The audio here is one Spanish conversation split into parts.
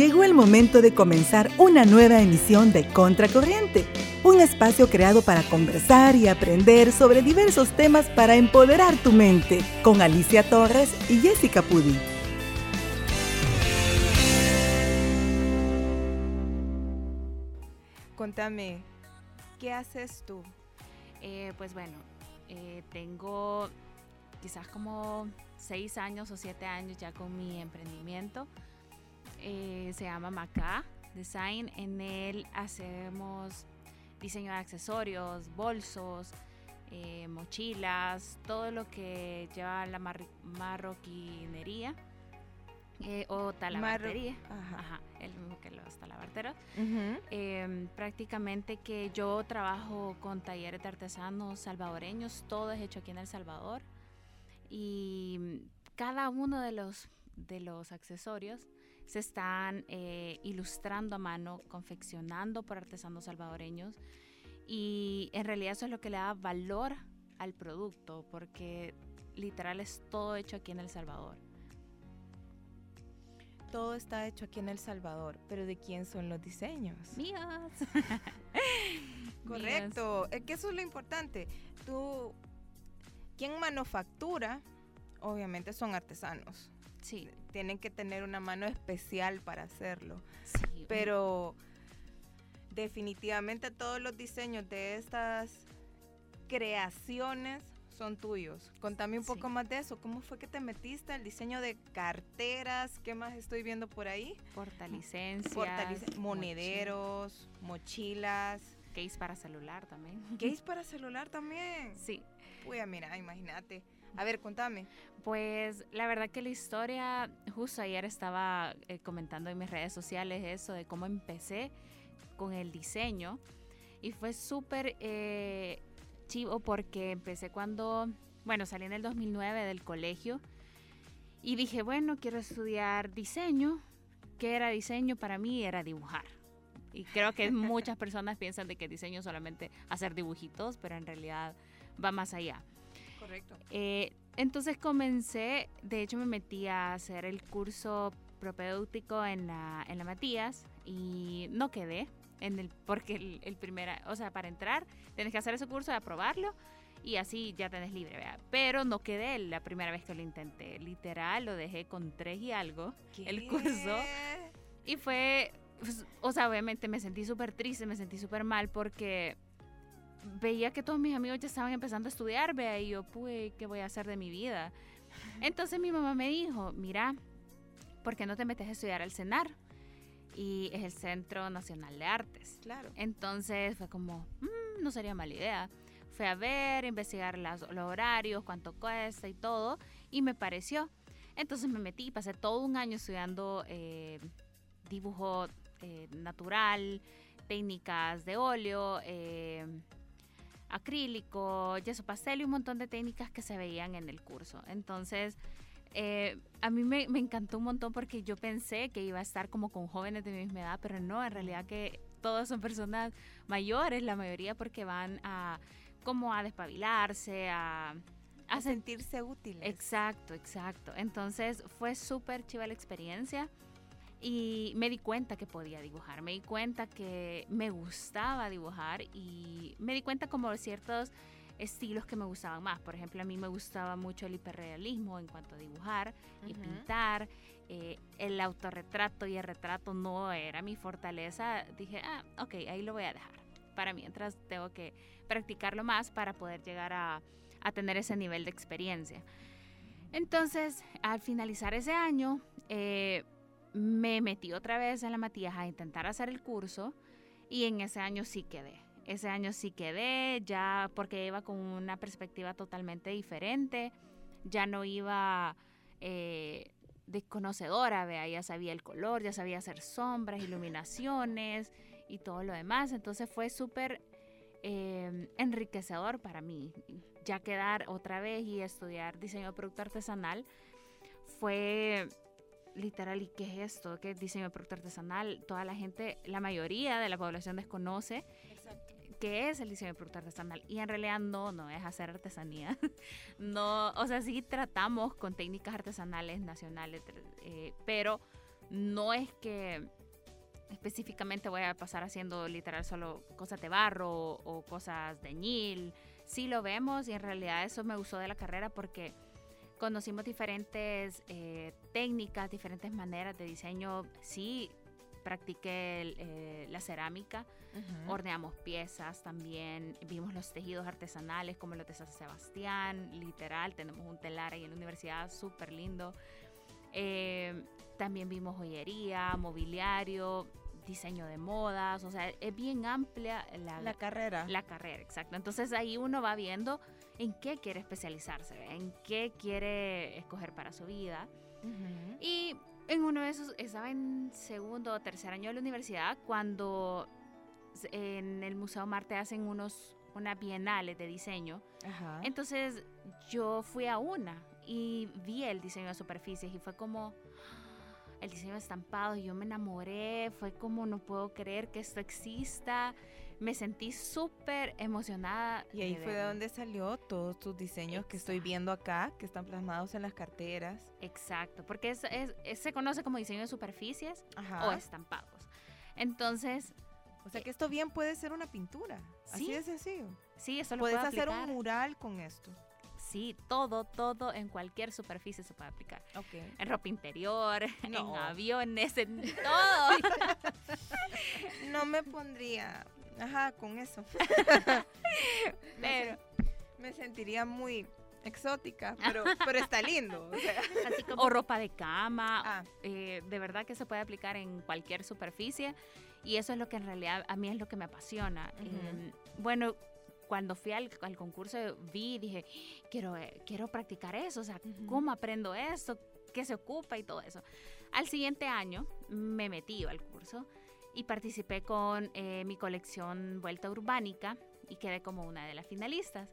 Llegó el momento de comenzar una nueva emisión de Contracorriente, un espacio creado para conversar y aprender sobre diversos temas para empoderar tu mente, con Alicia Torres y Jessica Pudi. Contame, ¿qué haces tú? Eh, pues bueno, eh, tengo quizás como seis años o siete años ya con mi emprendimiento. Eh, se llama Macá Design. En él hacemos diseño de accesorios, bolsos, eh, mochilas, todo lo que lleva la marroquinería eh, o talabartería. Ajá. el mismo que los talabarteros. Em, prácticamente que yo trabajo con talleres de artesanos salvadoreños, todo es hecho aquí en El Salvador. Y cada uno de los, de los accesorios se están eh, ilustrando a mano, confeccionando por artesanos salvadoreños y en realidad eso es lo que le da valor al producto porque literal es todo hecho aquí en El Salvador. Todo está hecho aquí en El Salvador, pero ¿de quién son los diseños? Míos. Correcto, es que eso es lo importante. Tú, ¿quién manufactura? Obviamente son artesanos. Sí. Tienen que tener una mano especial para hacerlo. Sí. Pero definitivamente todos los diseños de estas creaciones son tuyos. Contame un poco más de eso. ¿Cómo fue que te metiste al diseño de carteras? ¿Qué más estoy viendo por ahí? Portalicencias. monederos, mochilas. Case para celular también. Case para celular también. Sí. Uy, mira, imagínate. A ver, contame. Pues la verdad que la historia, justo ayer estaba eh, comentando en mis redes sociales eso de cómo empecé con el diseño y fue súper eh, chivo porque empecé cuando, bueno, salí en el 2009 del colegio y dije, bueno, quiero estudiar diseño. ¿Qué era diseño? Para mí era dibujar. Y creo que muchas personas piensan de que diseño solamente hacer dibujitos, pero en realidad va más allá. Correcto. Eh, entonces comencé, de hecho me metí a hacer el curso propedéutico en la, en la Matías y no quedé en el, porque el, el primera, o sea, para entrar tienes que hacer ese curso, y aprobarlo y así ya tenés libre, ¿vea? Pero no quedé la primera vez que lo intenté, literal, lo dejé con tres y algo, el curso. Y fue, pues, o sea, obviamente me sentí súper triste, me sentí súper mal porque veía que todos mis amigos ya estaban empezando a estudiar, vea, y yo, pues, ¿qué voy a hacer de mi vida? Entonces mi mamá me dijo, mira, ¿por qué no te metes a estudiar al CENAR? Y es el Centro Nacional de Artes. Claro. Entonces fue como, mm, no sería mala idea. Fui a ver, investigar los horarios, cuánto cuesta y todo, y me pareció. Entonces me metí, pasé todo un año estudiando eh, dibujo eh, natural, técnicas de óleo, eh, acrílico, yeso pastel y un montón de técnicas que se veían en el curso. Entonces, eh, a mí me, encantó un montón porque yo pensé que iba a estar como con jóvenes de mi misma edad, pero no, en realidad que todas son personas mayores, la mayoría porque van a como a despabilarse, a, a, sentirse útiles. Exacto, exacto. Entonces fue súper chiva la experiencia y me di cuenta que podía dibujar, me di cuenta que me gustaba dibujar y me di cuenta como ciertos estilos que me gustaban más. Por ejemplo, a mí me gustaba mucho el hiperrealismo en cuanto a dibujar y pintar. Eh, el autorretrato y el retrato no era mi fortaleza. Dije, ah, ok, ahí lo voy a dejar. Para mientras tengo que practicarlo más para poder llegar a, a tener ese nivel de experiencia. Entonces, al finalizar ese año, eh, me metí otra vez en la Matías a intentar hacer el curso y en ese año sí quedé. Ese año sí quedé, ya porque iba con una perspectiva totalmente diferente, ya no iba eh, desconocedora, vea, ya sabía el color, ya sabía hacer sombras, iluminaciones y todo lo demás. Entonces fue súper eh, enriquecedor para mí. Ya quedar otra vez y estudiar diseño de producto artesanal fue literal, ¿y qué es esto? ¿Qué es diseño de producto artesanal? Toda la gente, la mayoría de la población desconoce qué es el diseño de producto artesanal. Y en realidad no, no es hacer artesanía. no, o sea, sí tratamos con técnicas artesanales nacionales, eh, pero no es que específicamente voy a pasar haciendo literal solo cosas de barro o, cosas de ñil. Sí lo vemos y en realidad eso me gustó de la carrera porque conocimos diferentes eh, técnicas, diferentes maneras de diseño. Sí, practiqué eh, la cerámica, horneamos piezas también, vimos los tejidos artesanales como los de San Sebastián, literal, tenemos un telar ahí en la universidad súper lindo. Eh, también vimos joyería, mobiliario, diseño de modas, o sea, es bien amplia la, la carrera. La carrera, exacto. Entonces ahí uno va viendo en qué quiere especializarse, en qué quiere escoger para su vida. Y en uno de esos, estaba en segundo o tercer año de la universidad cuando en el Museo Marte hacen unos una bienales de diseño. Entonces yo fui a una y vi el diseño de superficies y fue como el diseño de estampado, yo me enamoré, fue como no puedo creer que esto exista, me sentí súper emocionada. Y ahí fue de donde salió todos tus diseños que estoy viendo acá, que están plasmados en las carteras. Exacto, porque es, se conoce como diseño de superficies o estampados. Entonces... O sea que esto bien puede ser una pintura. ¿Sí? Así de sencillo. Sí, eso lo Puedes hacer un mural con esto. Sí, todo, todo en cualquier superficie se puede aplicar. En ropa interior, en aviones, en todo. no me pondría, ajá, con eso. pero me sentiría muy exótica, pero, pero está lindo. O, ropa de cama, ah. eh, de verdad que se puede aplicar en cualquier superficie y eso es lo que en realidad a mí es lo que me apasiona. bueno, cuando fui al, concurso vi y dije, quiero, eh, quiero practicar eso, o sea, ¿cómo aprendo esto? ¿Qué se ocupa y todo eso? Al siguiente año me metí al curso y participé con eh, mi colección Vuelta Urbánica y quedé como una de las finalistas.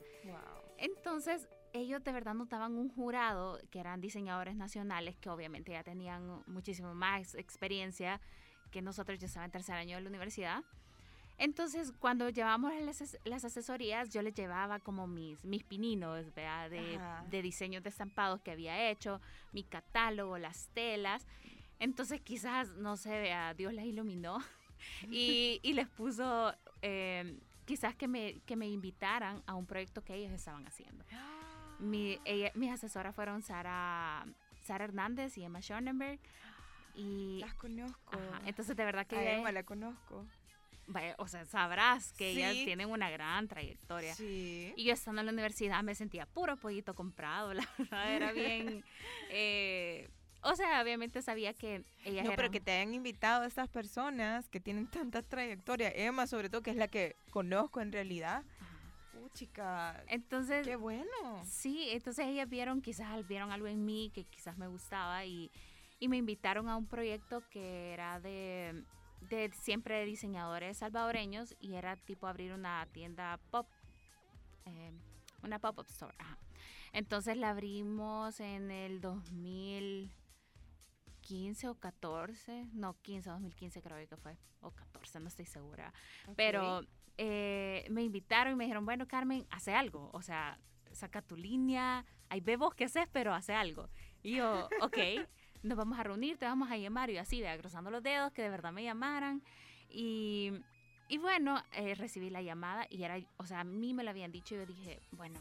Entonces, ellos de verdad notaban un jurado que eran diseñadores nacionales que obviamente ya tenían muchísimo más experiencia que nosotros, ya estaba en tercer año de la universidad. Entonces, cuando llevamos las, asesorías, yo les llevaba como mis, mis pininos De, de diseños de estampados que había hecho, mi catálogo, las telas. Entonces, quizás, no sé, vea, Dios las iluminó y, y, les puso, eh, quizás que me, que me invitaran a un proyecto que ellos estaban haciendo. Mi, mis asesoras fueron Sara, Sara Hernández y Emma Schonenberg. Y, las conozco. entonces, de verdad que... A Emma la conozco o sea, sabrás que ellas tienen una gran trayectoria. Sí. Y yo estando en la universidad me sentía puro pollito comprado, la verdad, era bien... Eh, o sea, obviamente sabía que ellas No, pero que te hayan invitado a estas personas que tienen tanta trayectoria. Emma, sobre todo, que es la que conozco en realidad. Uh, chica. Entonces. Qué bueno. Sí, entonces ellas vieron, quizás vieron algo en mí que quizás me gustaba y, y me invitaron a un proyecto que era de de siempre de diseñadores salvadoreños y era tipo abrir una tienda pop, eh, una pop-up store. Entonces la abrimos en el 2015 o 14, no, 15, 2015 creo que fue, o 14, no estoy segura. Pero eh, me invitaron y me dijeron, bueno, Carmen, hace algo, o sea, saca tu línea, hay bebos que haces, pero hace algo. Y yo, ok nos vamos a reunir, te vamos a llamar y así, de cruzando los dedos, que de verdad me llamaran. Y, y bueno, eh, recibí la llamada y era, o sea, a mí me lo habían dicho y yo dije, bueno,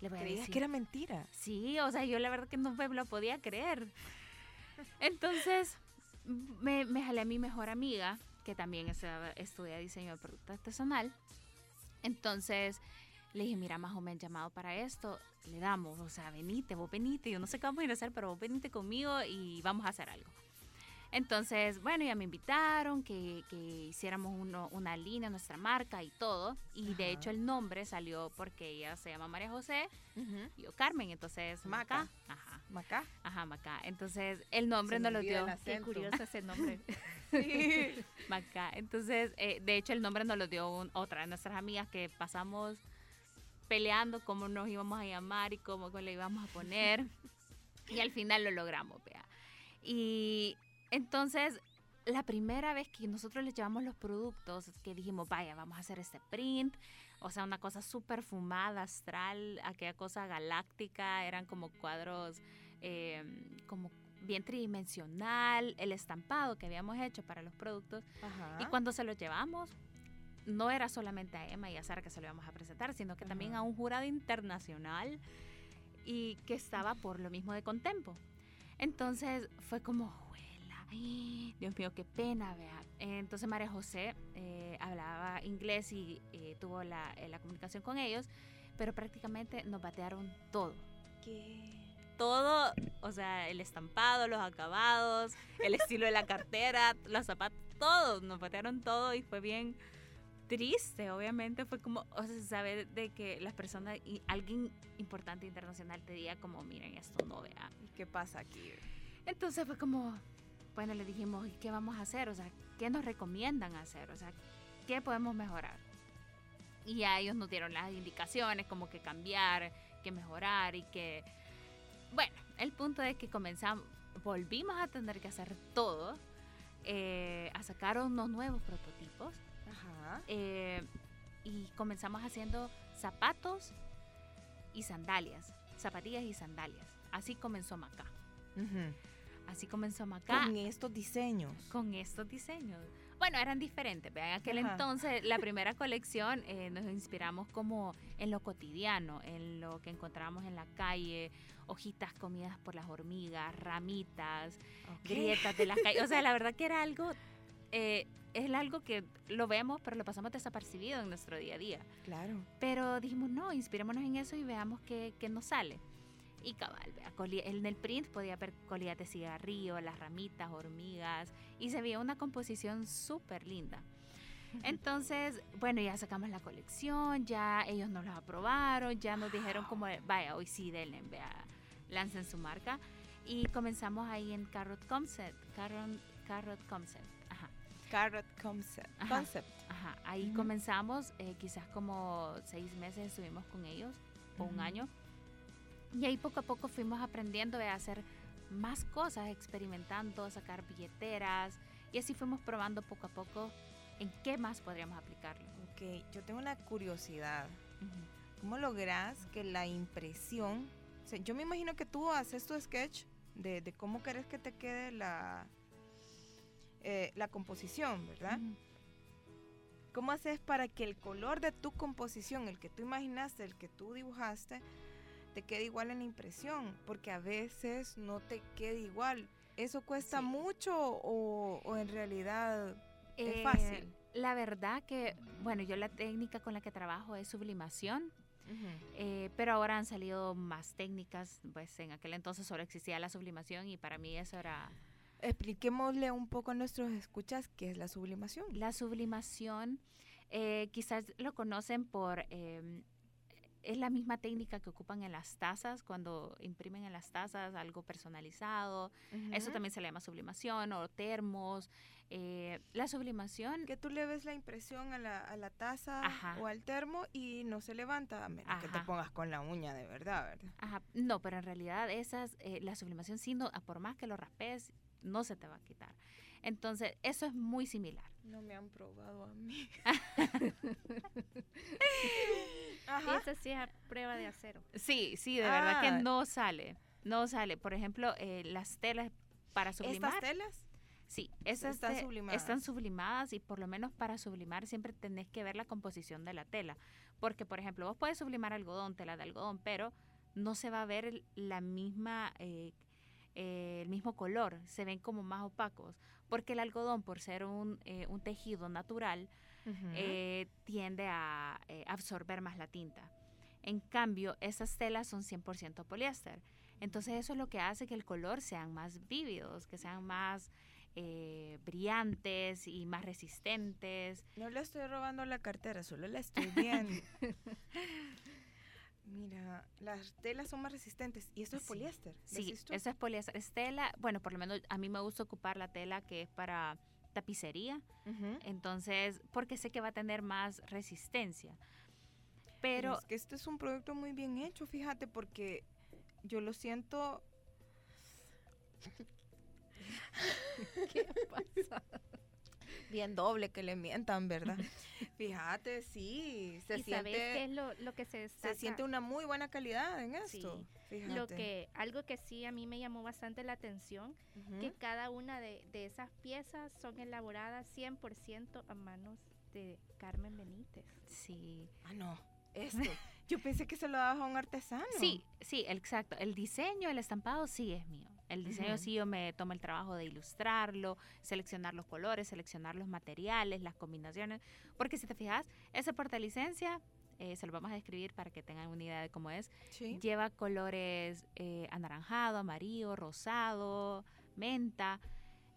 le voy a decir. que era mentira? Sí, o sea, yo la verdad que no me lo podía creer. Entonces, me, jalé a mi mejor amiga, que también estudia diseño de producto artesanal. Entonces, le dije, mira, más o menos llamado para esto, le damos, o sea, venite, vos venite, yo no sé qué vamos a ir a hacer, pero vos venite conmigo y vamos a hacer algo. Entonces, bueno, ya me invitaron que, que hiciéramos uno, una línea, nuestra marca y todo. Y de hecho el nombre salió porque ella se llama María José y yo Carmen, entonces Maca. Ajá. Maca. Ajá, Maca. Entonces el nombre nos lo dio. Qué curioso ese nombre. Maca. Entonces, eh, de hecho el nombre nos lo dio otra de nuestras amigas que pasamos peleando cómo nos íbamos a llamar y cómo le íbamos a poner. y al final lo logramos, vea. Y entonces, la primera vez que nosotros les llevamos los productos, que dijimos, vaya, vamos a hacer este print, o sea, una cosa súper fumada, astral, aquella cosa galáctica, eran como cuadros, em, como bien tridimensional, el estampado que habíamos hecho para los productos. Y cuando se los llevamos, no era solamente a Emma y a Sara que se lo íbamos a presentar, sino que también a un jurado internacional y que estaba por lo mismo de Contempo. Entonces fue como, Dios mío, qué pena, vea. Entonces María José eh, hablaba inglés y eh, tuvo la, eh, la, comunicación con ellos, pero prácticamente nos batearon todo. ¿Qué? Todo, o sea, el estampado, los acabados, el estilo de la cartera, los zapatos, todo, nos batearon todo y fue bien triste, obviamente fue como, o sea, saber de que las personas y alguien importante internacional te diga como, miren, esto no vea. ¿Qué pasa aquí? Entonces fue como, bueno, le dijimos, ¿y qué vamos a hacer? O sea, ¿qué nos recomiendan hacer? O sea, ¿qué podemos mejorar? Y a ellos nos dieron las indicaciones, como que cambiar, que mejorar y que, bueno, el punto es que comenzamos, volvimos a tener que hacer todo, eh, a sacar unos nuevos prototipos eh, y comenzamos haciendo zapatos y sandalias, zapatillas y sandalias. Así comenzó Macá. Así comenzó Macá. Con estos diseños. Con estos diseños. Bueno, eran diferentes. En aquel entonces, la primera colección eh, nos inspiramos como en lo cotidiano, en lo que encontramos en la calle, hojitas comidas por las hormigas, ramitas, grietas de las calles. O sea, la verdad que era algo eh, es algo que lo vemos, pero lo pasamos desapercibido en nuestro día a día. Claro. Pero dijimos, no, inspirémonos en eso y veamos qué, qué nos sale. Y cabal, en el print podía ver colillas de cigarrillo, las ramitas, hormigas, y se veía una composición súper linda. Entonces, bueno, ya sacamos la colección, ya ellos nos la aprobaron, ya nos dijeron como, vaya, hoy sí, denle, vea, lancen su marca. Y comenzamos ahí en Carrot Concept, Carrot, Carrot Concept. Carrot Concept. Ajá, ahí comenzamos, eh, quizás como seis meses estuvimos con ellos, o un año. Y ahí poco a poco fuimos aprendiendo a hacer más cosas, experimentando, sacar billeteras, y así fuimos probando poco a poco en qué más podríamos aplicarlo. Ok, yo tengo una curiosidad. ¿Cómo logras que la impresión, yo me imagino que tú haces tu sketch de, de cómo querés que te quede la, eh, la composición, ¿verdad? ¿Cómo haces para que el color de tu composición, el que tú imaginaste, el que tú dibujaste, te quede igual en la impresión? Porque a veces no te queda igual. ¿Eso cuesta mucho o, en realidad es eh, fácil? La verdad que, bueno, yo la técnica con la que trabajo es sublimación. Eh, pero ahora han salido más técnicas, pues en aquel entonces solo existía la sublimación y para mí eso era Expliquémosle un poco a nuestros escuchas qué es la sublimación. La sublimación, eh, quizás lo conocen por... Em, es la misma técnica que ocupan en las tazas, cuando imprimen en las tazas algo personalizado. Eso también se le llama sublimación o termos. Eh, la sublimación... Que tú le ves la impresión a la, a la taza o al termo y no se levanta, a menos que te pongas con la uña de verdad, ¿verdad? Ajá. No, pero en realidad esas, eh, la sublimación, sí, no, por más que lo raspes, no se te va a quitar. Entonces, eso es muy similar. No me han probado a mí. Esa sí es prueba de acero. Sí, sí, de verdad que ah. no sale. No sale. Por ejemplo, eh, las telas para sublimar. ¿Estas telas? Sí, esas están sublimadas. están sublimadas y por lo menos para sublimar siempre tenés que ver la composición de la tela. Porque, por ejemplo, vos puedes sublimar algodón, tela de algodón, pero no se va a ver la misma eh, eh, el mismo color, se ven como más opacos, porque el algodón, por ser un, eh, un tejido natural, eh, tiende a absorber más la tinta. En cambio, esas telas son 100% poliéster. Entonces eso es lo que hace que el color sean más vívidos, que sean más brillantes y más resistentes. No le estoy robando la cartera, solo la estoy viendo. Mira, las telas son más resistentes y esto es poliéster. Sí, eso es poliéster. Es tela, bueno, por lo menos a mí me gusta ocupar la tela que es para tapicería. Entonces, porque sé que va a tener más resistencia. Pero, es que este es un producto muy bien hecho, fíjate, porque yo lo siento. ¿Qué pasa? Bien doble que le mientan, ¿verdad? Fíjate, sí, se siente qué es lo, que se destaca? Se siente una muy buena calidad en esto. Lo que, algo que sí a mí me llamó bastante la atención, que cada una de, de esas piezas son elaboradas 100% a manos de Carmen Benítez. Sí. Ah, no, esto. Yo pensé que se lo dabas a un artesano. Sí, sí, exacto. El diseño, el estampado sí es mío. El diseño sí yo me tomo el trabajo de ilustrarlo, seleccionar los colores, seleccionar los materiales, las combinaciones. Porque si te fijas, ese portalicencia, eh, se lo vamos a describir para que tengan una idea de cómo es. Lleva colores eh, anaranjado, amarillo, rosado, menta.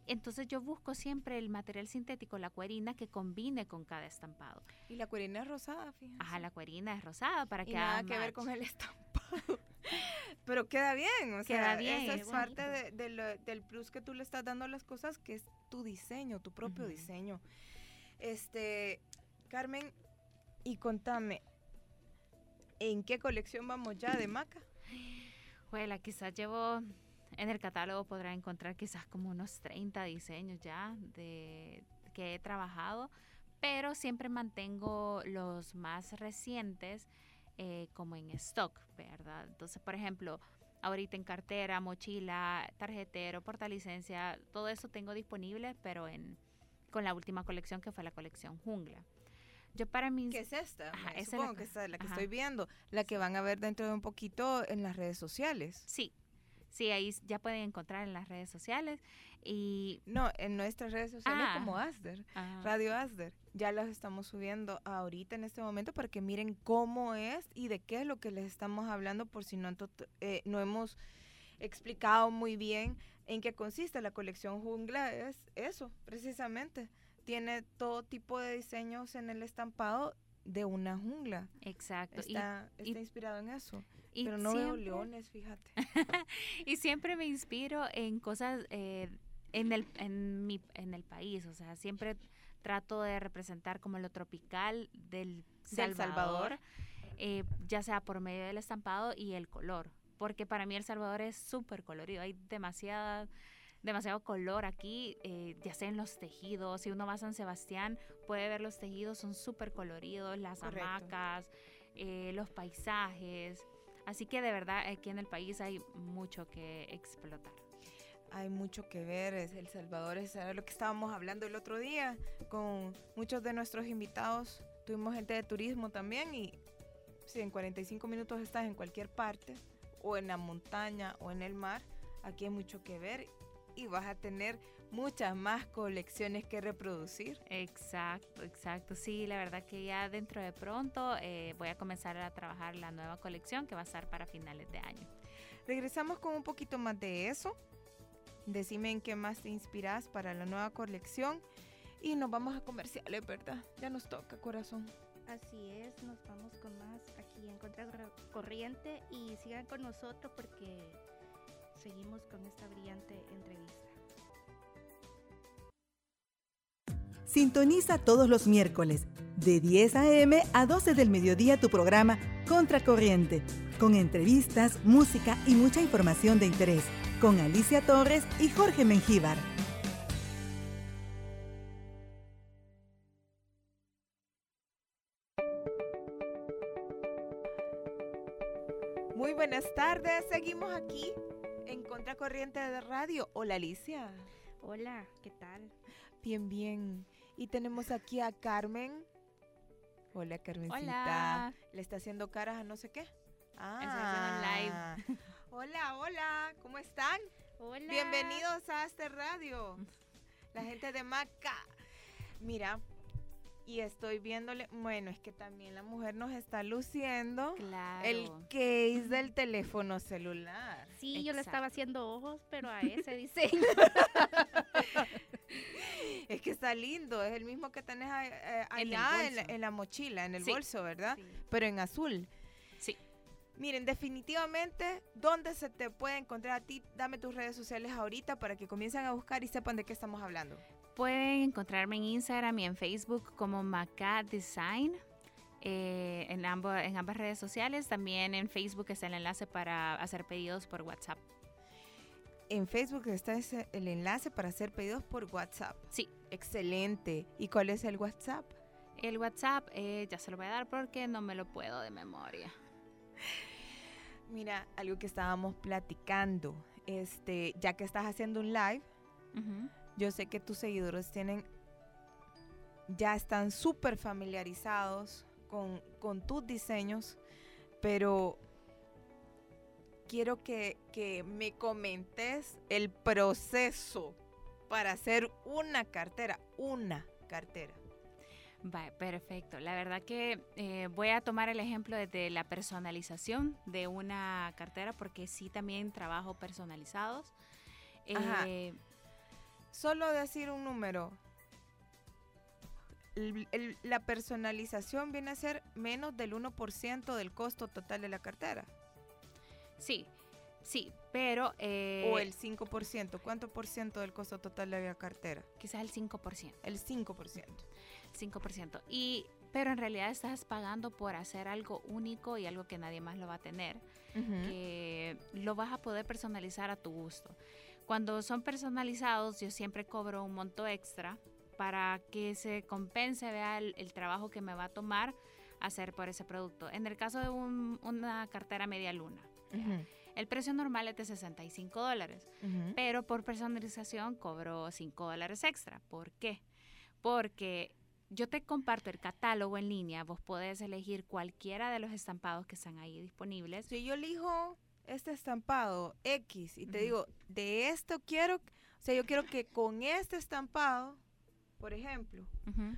Entonces yo busco siempre el material sintético, la cuerina, que combine con cada estampado. Y la cuerina es rosada, fíjate. Ajá, la cuerina es rosada para que nada que ver con el estampado. Pero queda bien, o queda sea, bien, esa es parte del plus que tú le estás dando a las cosas, que es tu diseño, tu propio diseño. Este, Carmen, y contame, ¿en qué colección vamos ya de Maca? Bueno, quizás llevo en el catálogo podrá encontrar quizás como unos 30 diseños ya de que he trabajado, pero siempre mantengo los más recientes eh, como en stock, ¿verdad? Entonces, por ejemplo, ahorita en cartera, mochila, tarjetero, portalicencia, todo eso tengo disponible, pero en con la última colección que fue la colección Jungla. Yo para mí... ¿Qué es esta? supongo que es la que estoy viendo, la que van a ver dentro de un poquito en las redes sociales. Sí, Sí, ahí ya pueden encontrar en las redes sociales. Y no, en nuestras redes sociales ah. como Asder, Radio Asder. Ya las estamos subiendo ahorita en este momento para que miren cómo es y de qué es lo que les estamos hablando por si no, eh, no hemos explicado muy bien en qué consiste la colección Jungla. Es eso, precisamente. Tiene todo tipo de diseños en el estampado de una jungla. Exacto. Está, está inspirado en eso. Pero no veo leones, fíjate. y siempre me inspiro en cosas eh, en, el, en, mi, en el país, o sea, siempre trato de representar como lo tropical del Salvador, eh, ya sea por medio del estampado y el color, porque para mí El Salvador es súper colorido, hay demasiada demasiado color aquí, eh, ya sea en los tejidos. Si uno va a San Sebastián, puede ver los tejidos, son súper coloridos, las hamacas, los paisajes. Así que de verdad aquí en el país hay mucho que explotar. Hay mucho que ver, El Salvador es lo que estábamos hablando el otro día con muchos de nuestros invitados. Tuvimos gente de turismo también y si en 45 minutos estás en cualquier parte, o en la montaña o en el mar, aquí hay mucho que ver y vas a tener muchas más colecciones que reproducir. Exacto, exacto. Sí, la verdad que ya dentro de pronto eh, voy a comenzar a trabajar la nueva colección que va a estar para finales de año. Regresamos con un poquito más de eso. Decime en qué más te inspiras para la nueva colección. Y nos vamos a comerciales, ¿verdad? Ya nos toca, corazón. Así es, nos vamos con más aquí en Contra Corriente y sigan con nosotros porque seguimos con esta brillante entrevista. Sintoniza todos los miércoles de 10 a.m. a 12 del mediodía tu programa Contracorriente, con entrevistas, música y mucha información de interés, con Alicia Torres y Jorge Mengíbar. Muy buenas tardes, seguimos aquí en Contracorriente de Radio. Hola Alicia. Hola, ¿qué tal? Bien, bien. Y tenemos aquí a Carmen. Hola, Carmencita. Hola. Le está haciendo caras a no sé qué. Ah. live. hola, hola. ¿Cómo están? Hola. Bienvenidos a este radio. La gente de Maca. Mira, y estoy viéndole, bueno, es que también la mujer nos está luciendo el case del teléfono celular. Sí, yo le estaba haciendo ojos, pero a ese diseño. es que está lindo, es el mismo que tenés eh, allá en, la, mochila, en el bolso, ¿verdad? Pero en azul. Sí. Miren, definitivamente, ¿dónde se te puede encontrar a ti? Dame tus redes sociales ahorita para que comiencen a buscar y sepan de qué estamos hablando. Pueden encontrarme en Instagram y en Facebook como Maca Design. Eh, en, ambos, en ambas redes sociales. También en Facebook está el enlace para hacer pedidos por WhatsApp. En Facebook está el enlace para hacer pedidos por WhatsApp. Sí, Excelente. ¿Y cuál es el WhatsApp? El WhatsApp eh, ya se lo voy a dar porque no me lo puedo de memoria. Mira, algo que estábamos platicando, este, ya que estás haciendo un live, yo sé que tus seguidores tienen, ya están súper familiarizados con, con, tus diseños, pero quiero que, que me comentes el proceso para hacer una cartera, una cartera. Vale, perfecto. La verdad que eh, voy a tomar el ejemplo de la personalización de una cartera porque sí también trabajo personalizados. Eh, Solo decir un número. la personalización viene a ser menos del 1% del costo total de la cartera. Sí, sí, pero... Eh, o el 5%. ¿Cuánto por ciento del costo total de la cartera? Quizás el 5%. El 5%. 5%. Y, pero en realidad estás pagando por hacer algo único y algo que nadie más lo va a tener, que lo vas a poder personalizar a tu gusto. Cuando son personalizados, yo siempre cobro un monto extra para que se compense, vea el, trabajo que me va a tomar hacer por ese producto. En el caso de una cartera media luna, el precio normal es de 65 dólares, pero por personalización cobro 5 dólares extra. ¿Por qué? Porque yo te comparto el catálogo en línea, vos podés elegir cualquiera de los estampados que están ahí disponibles. Si yo elijo este estampado X y te digo, de esto quiero, o sea, yo quiero que con este estampado, por ejemplo,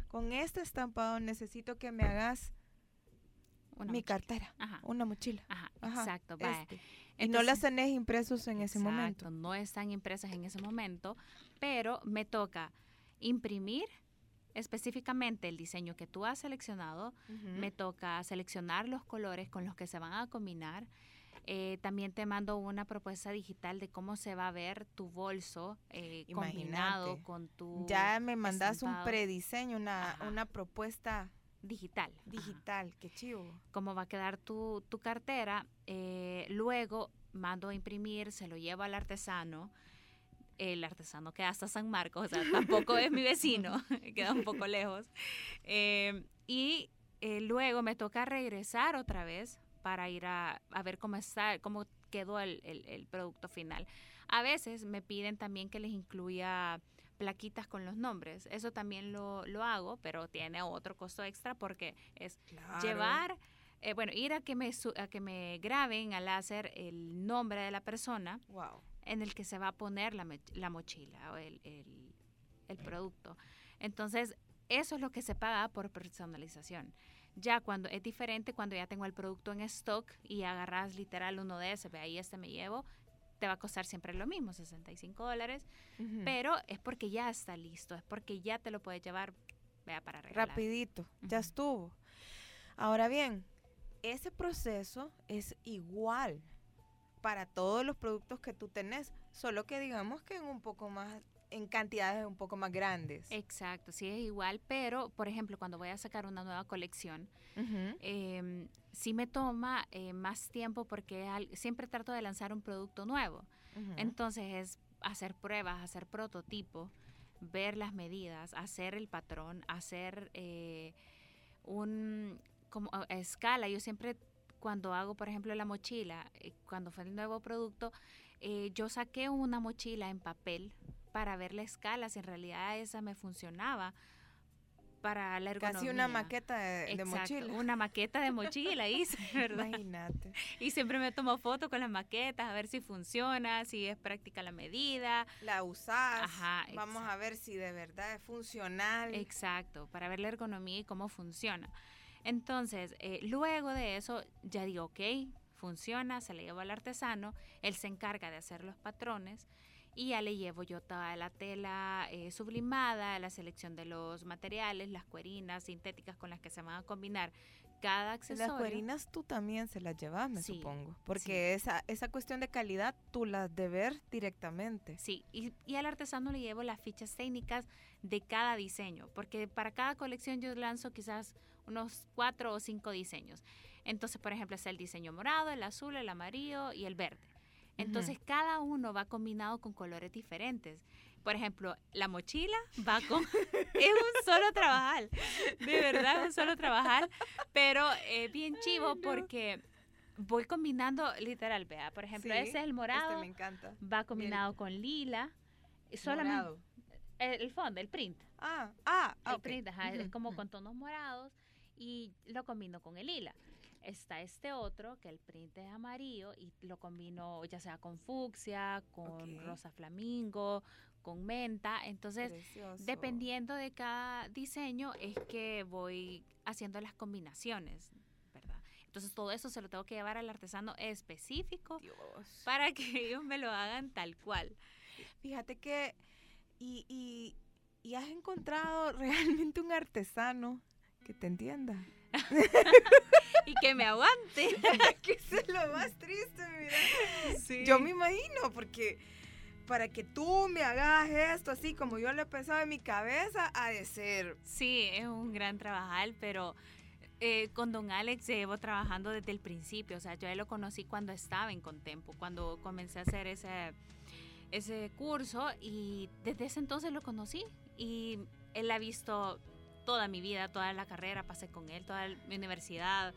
con este estampado necesito que me hagas mi cartera, una mochila. Ajá, exacto. Este. y no las tenés impresos en ese momento. No están impresas en ese momento, pero me toca imprimir específicamente el diseño que tú has seleccionado, me toca seleccionar los colores con los que se van a combinar. Eh, también te mando una propuesta digital de cómo se va a ver tu bolso eh, combinado con tu. Ya me mandas un prediseño, una, una propuesta digital. Digital, qué chivo. Cómo va a quedar tu, tu cartera. Eh, luego mando a imprimir, se lo llevo al artesano el artesano queda hasta San Marcos, o sea, tampoco es mi vecino, queda un poco lejos. Eh, y eh, luego me toca regresar otra vez para ir a, ver cómo está, cómo quedó el, el, producto final. A veces me piden también que les incluya plaquitas con los nombres. Eso también lo, lo hago, pero tiene otro costo extra porque es llevar, eh, bueno, ir a que me a que me graben al láser el nombre de la persona. Wow en el que se va a poner la, la mochila o el, el, producto. Entonces, eso es lo que se paga por personalización. Ya cuando es diferente, cuando ya tengo el producto en stock y agarras literal uno de ese, ve ahí este me llevo, te va a costar siempre lo mismo, 65 dólares, pero es porque ya está listo, es porque ya te lo puedes llevar, vea, para regalar. Rapidito, ya estuvo. Ahora bien, ese proceso es igual para todos los productos que tú tenés, solo que digamos que en un poco más en cantidades un poco más grandes. Exacto, sí es igual, pero por ejemplo cuando voy a sacar una nueva colección, em, sí me toma eh, más tiempo porque siempre trato de lanzar un producto nuevo. Entonces es hacer pruebas, hacer prototipo, ver las medidas, hacer el patrón, hacer eh, un como a escala. Yo siempre cuando hago, por ejemplo, la mochila, eh, cuando fue el nuevo producto, eh, yo saqué una mochila en papel para ver la escala, si en realidad esa me funcionaba para la ergonomía. Casi una maqueta de, mochila. Una maqueta de mochila hice, ¿verdad? Imagínate. Y siempre me tomo fotos con las maquetas a ver si funciona, si es práctica la medida. La usás. Ajá. Vamos a ver si de verdad es funcional. Exacto, para ver la ergonomía y cómo funciona. Entonces, eh, luego de eso, ya digo, ok, funciona, se le llevo al artesano, él se encarga de hacer los patrones y ya le llevo yo toda la tela eh, sublimada, la selección de los materiales, las cuerinas sintéticas con las que se van a combinar cada accesorio. Las cuerinas tú también se las llevas, me supongo, porque esa, esa cuestión de calidad tú las de ver directamente. Sí, y, y al artesano le llevo las fichas técnicas de cada diseño, porque para cada colección yo lanzo quizás unos cuatro o cinco diseños. Entonces, por ejemplo, es el diseño morado, el azul, el amarillo y el verde. Entonces, cada uno va combinado con colores diferentes. Por ejemplo, la mochila va con... es un solo trabajar, de verdad, es un solo trabajar, pero es bien chivo porque voy combinando literal, vea, por ejemplo, ese es el morado. Este me encanta. Va combinado con lila. Solamente Morado. el, el fondo, el print. Ah, ah, ah, El print, ajá, es como con tonos morados y lo combino con el lila. Está este otro, que el print es amarillo y lo combino ya sea con fucsia, con rosa flamingo, con menta. Entonces, Precioso. dependiendo de cada diseño es que voy haciendo las combinaciones, ¿verdad? Entonces, todo eso se lo tengo que llevar al artesano específico Dios. para que ellos me lo hagan tal cual. Fíjate que. Y, y, y has encontrado realmente un artesano que te entienda. Y que me aguante. que eso es lo más triste, mira. Yo me imagino, porque para que tú me hagas esto así como yo lo he pensado en mi cabeza, ha de ser. Sí, es un gran trabajar, pero eh, con don Alex llevo trabajando desde el principio. O sea, yo lo conocí cuando estaba en Contempo, cuando comencé a hacer ese, ese curso y desde ese entonces lo conocí y él ha visto toda mi vida, toda la carrera, pasé con él, toda mi universidad.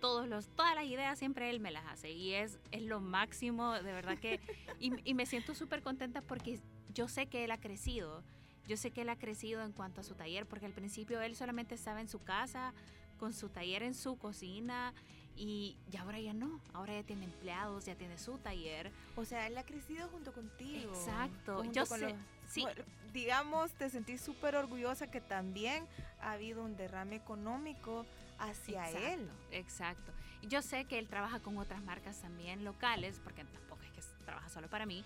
Todos los, todas las ideas siempre él me las hace y es, es lo máximo, de verdad que, y, y me siento súper contenta porque yo sé que él ha crecido, yo sé que él ha crecido en cuanto a su taller, porque al principio él solamente estaba en su casa, con su taller en su cocina, y, y ahora ya no, ahora ya tiene empleados, ya tiene su taller. O sea, él ha crecido junto contigo. Exacto, junto yo con sé, los- sí, digamos, te sentís súper orgullosa que también ha habido un derrame económico hacia exacto, él. Exacto. Yo sé que él trabaja con otras marcas también locales, porque tampoco es que trabaja solo para mí,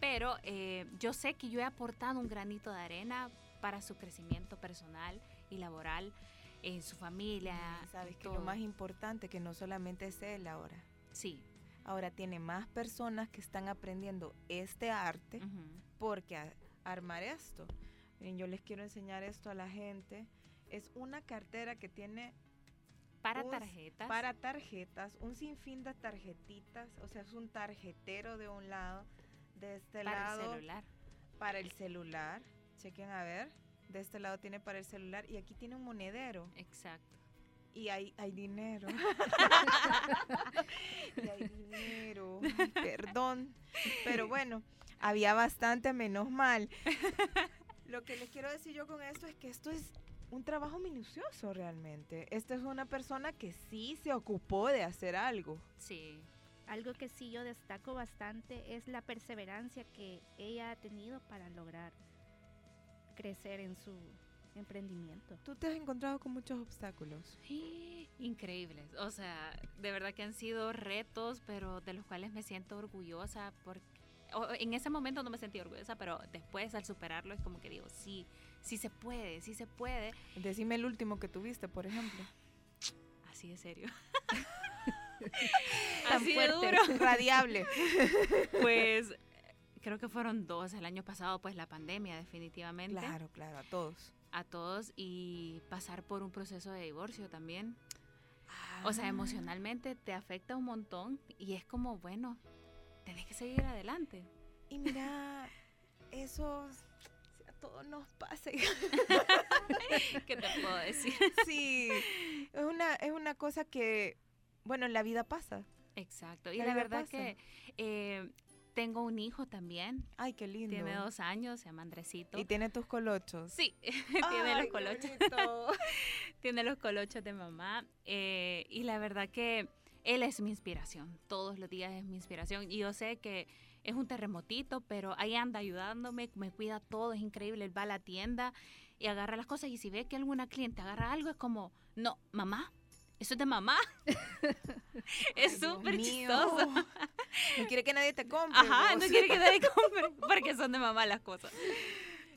pero eh, yo sé que yo he aportado un granito de arena para su crecimiento personal y laboral, en su familia. Y sabes que lo más importante que no solamente es él ahora. Sí. Ahora tiene más personas que están aprendiendo este arte porque armar esto. Miren, yo les quiero enseñar esto a la gente. Es una cartera que tiene Para un- tarjetas. para tarjetas, un sinfín de tarjetitas, o sea, es un tarjetero de un lado, de este para lado el celular. para el celular. Chequen a ver, de este lado tiene para el celular y aquí tiene un monedero Exacto. y hay, hay dinero. y hay dinero, perdón, pero bueno, había bastante, menos mal. Lo que les quiero decir yo con esto es que esto es un trabajo minucioso realmente. Esta es una persona que sí se ocupó de hacer algo. Sí. Algo que sí yo destaco bastante es la perseverancia que ella ha tenido para lograr crecer en su emprendimiento. Tú te has encontrado con muchos obstáculos. Increíbles. O sea, de verdad que han sido retos, pero de los cuales me siento orgullosa. Porque, en ese momento no me sentí orgullosa, pero después al superarlo es como que digo, sí, sí se puede, sí se puede. Decime el último que tuviste, por ejemplo. Así de serio. Tan Así de fuerte. duro. Radiable. Pues creo que fueron dos el año pasado, pues la pandemia definitivamente. Claro, claro, a todos. A todos y pasar por un proceso de divorcio también. O sea, emocionalmente te afecta un montón y es como, bueno, tenés que seguir adelante. Y mira, eso a todos nos pasa. ¿Qué te puedo decir? sí, es una, es una cosa que, bueno, en la vida pasa. Exacto. Y La verdad pasa. que eh, tengo un hijo también. Ay, qué lindo. Tiene dos años, se llama Andresito. Y tiene tus colochos. Sí, tiene los colochos. tiene los colochos de mamá. eh, y la verdad que él es mi inspiración. Todos los días es mi inspiración. Y yo sé que es un terremotito, pero ahí anda ayudándome, me cuida todo, es increíble. Él va a la tienda y agarra las cosas. Y si ve que alguna cliente agarra algo, es como, no, mamá. Eso es de mamá. es súper chistoso. No quiere que nadie te compre. Ajá, vos. no quiere que nadie compre porque son de mamá las cosas.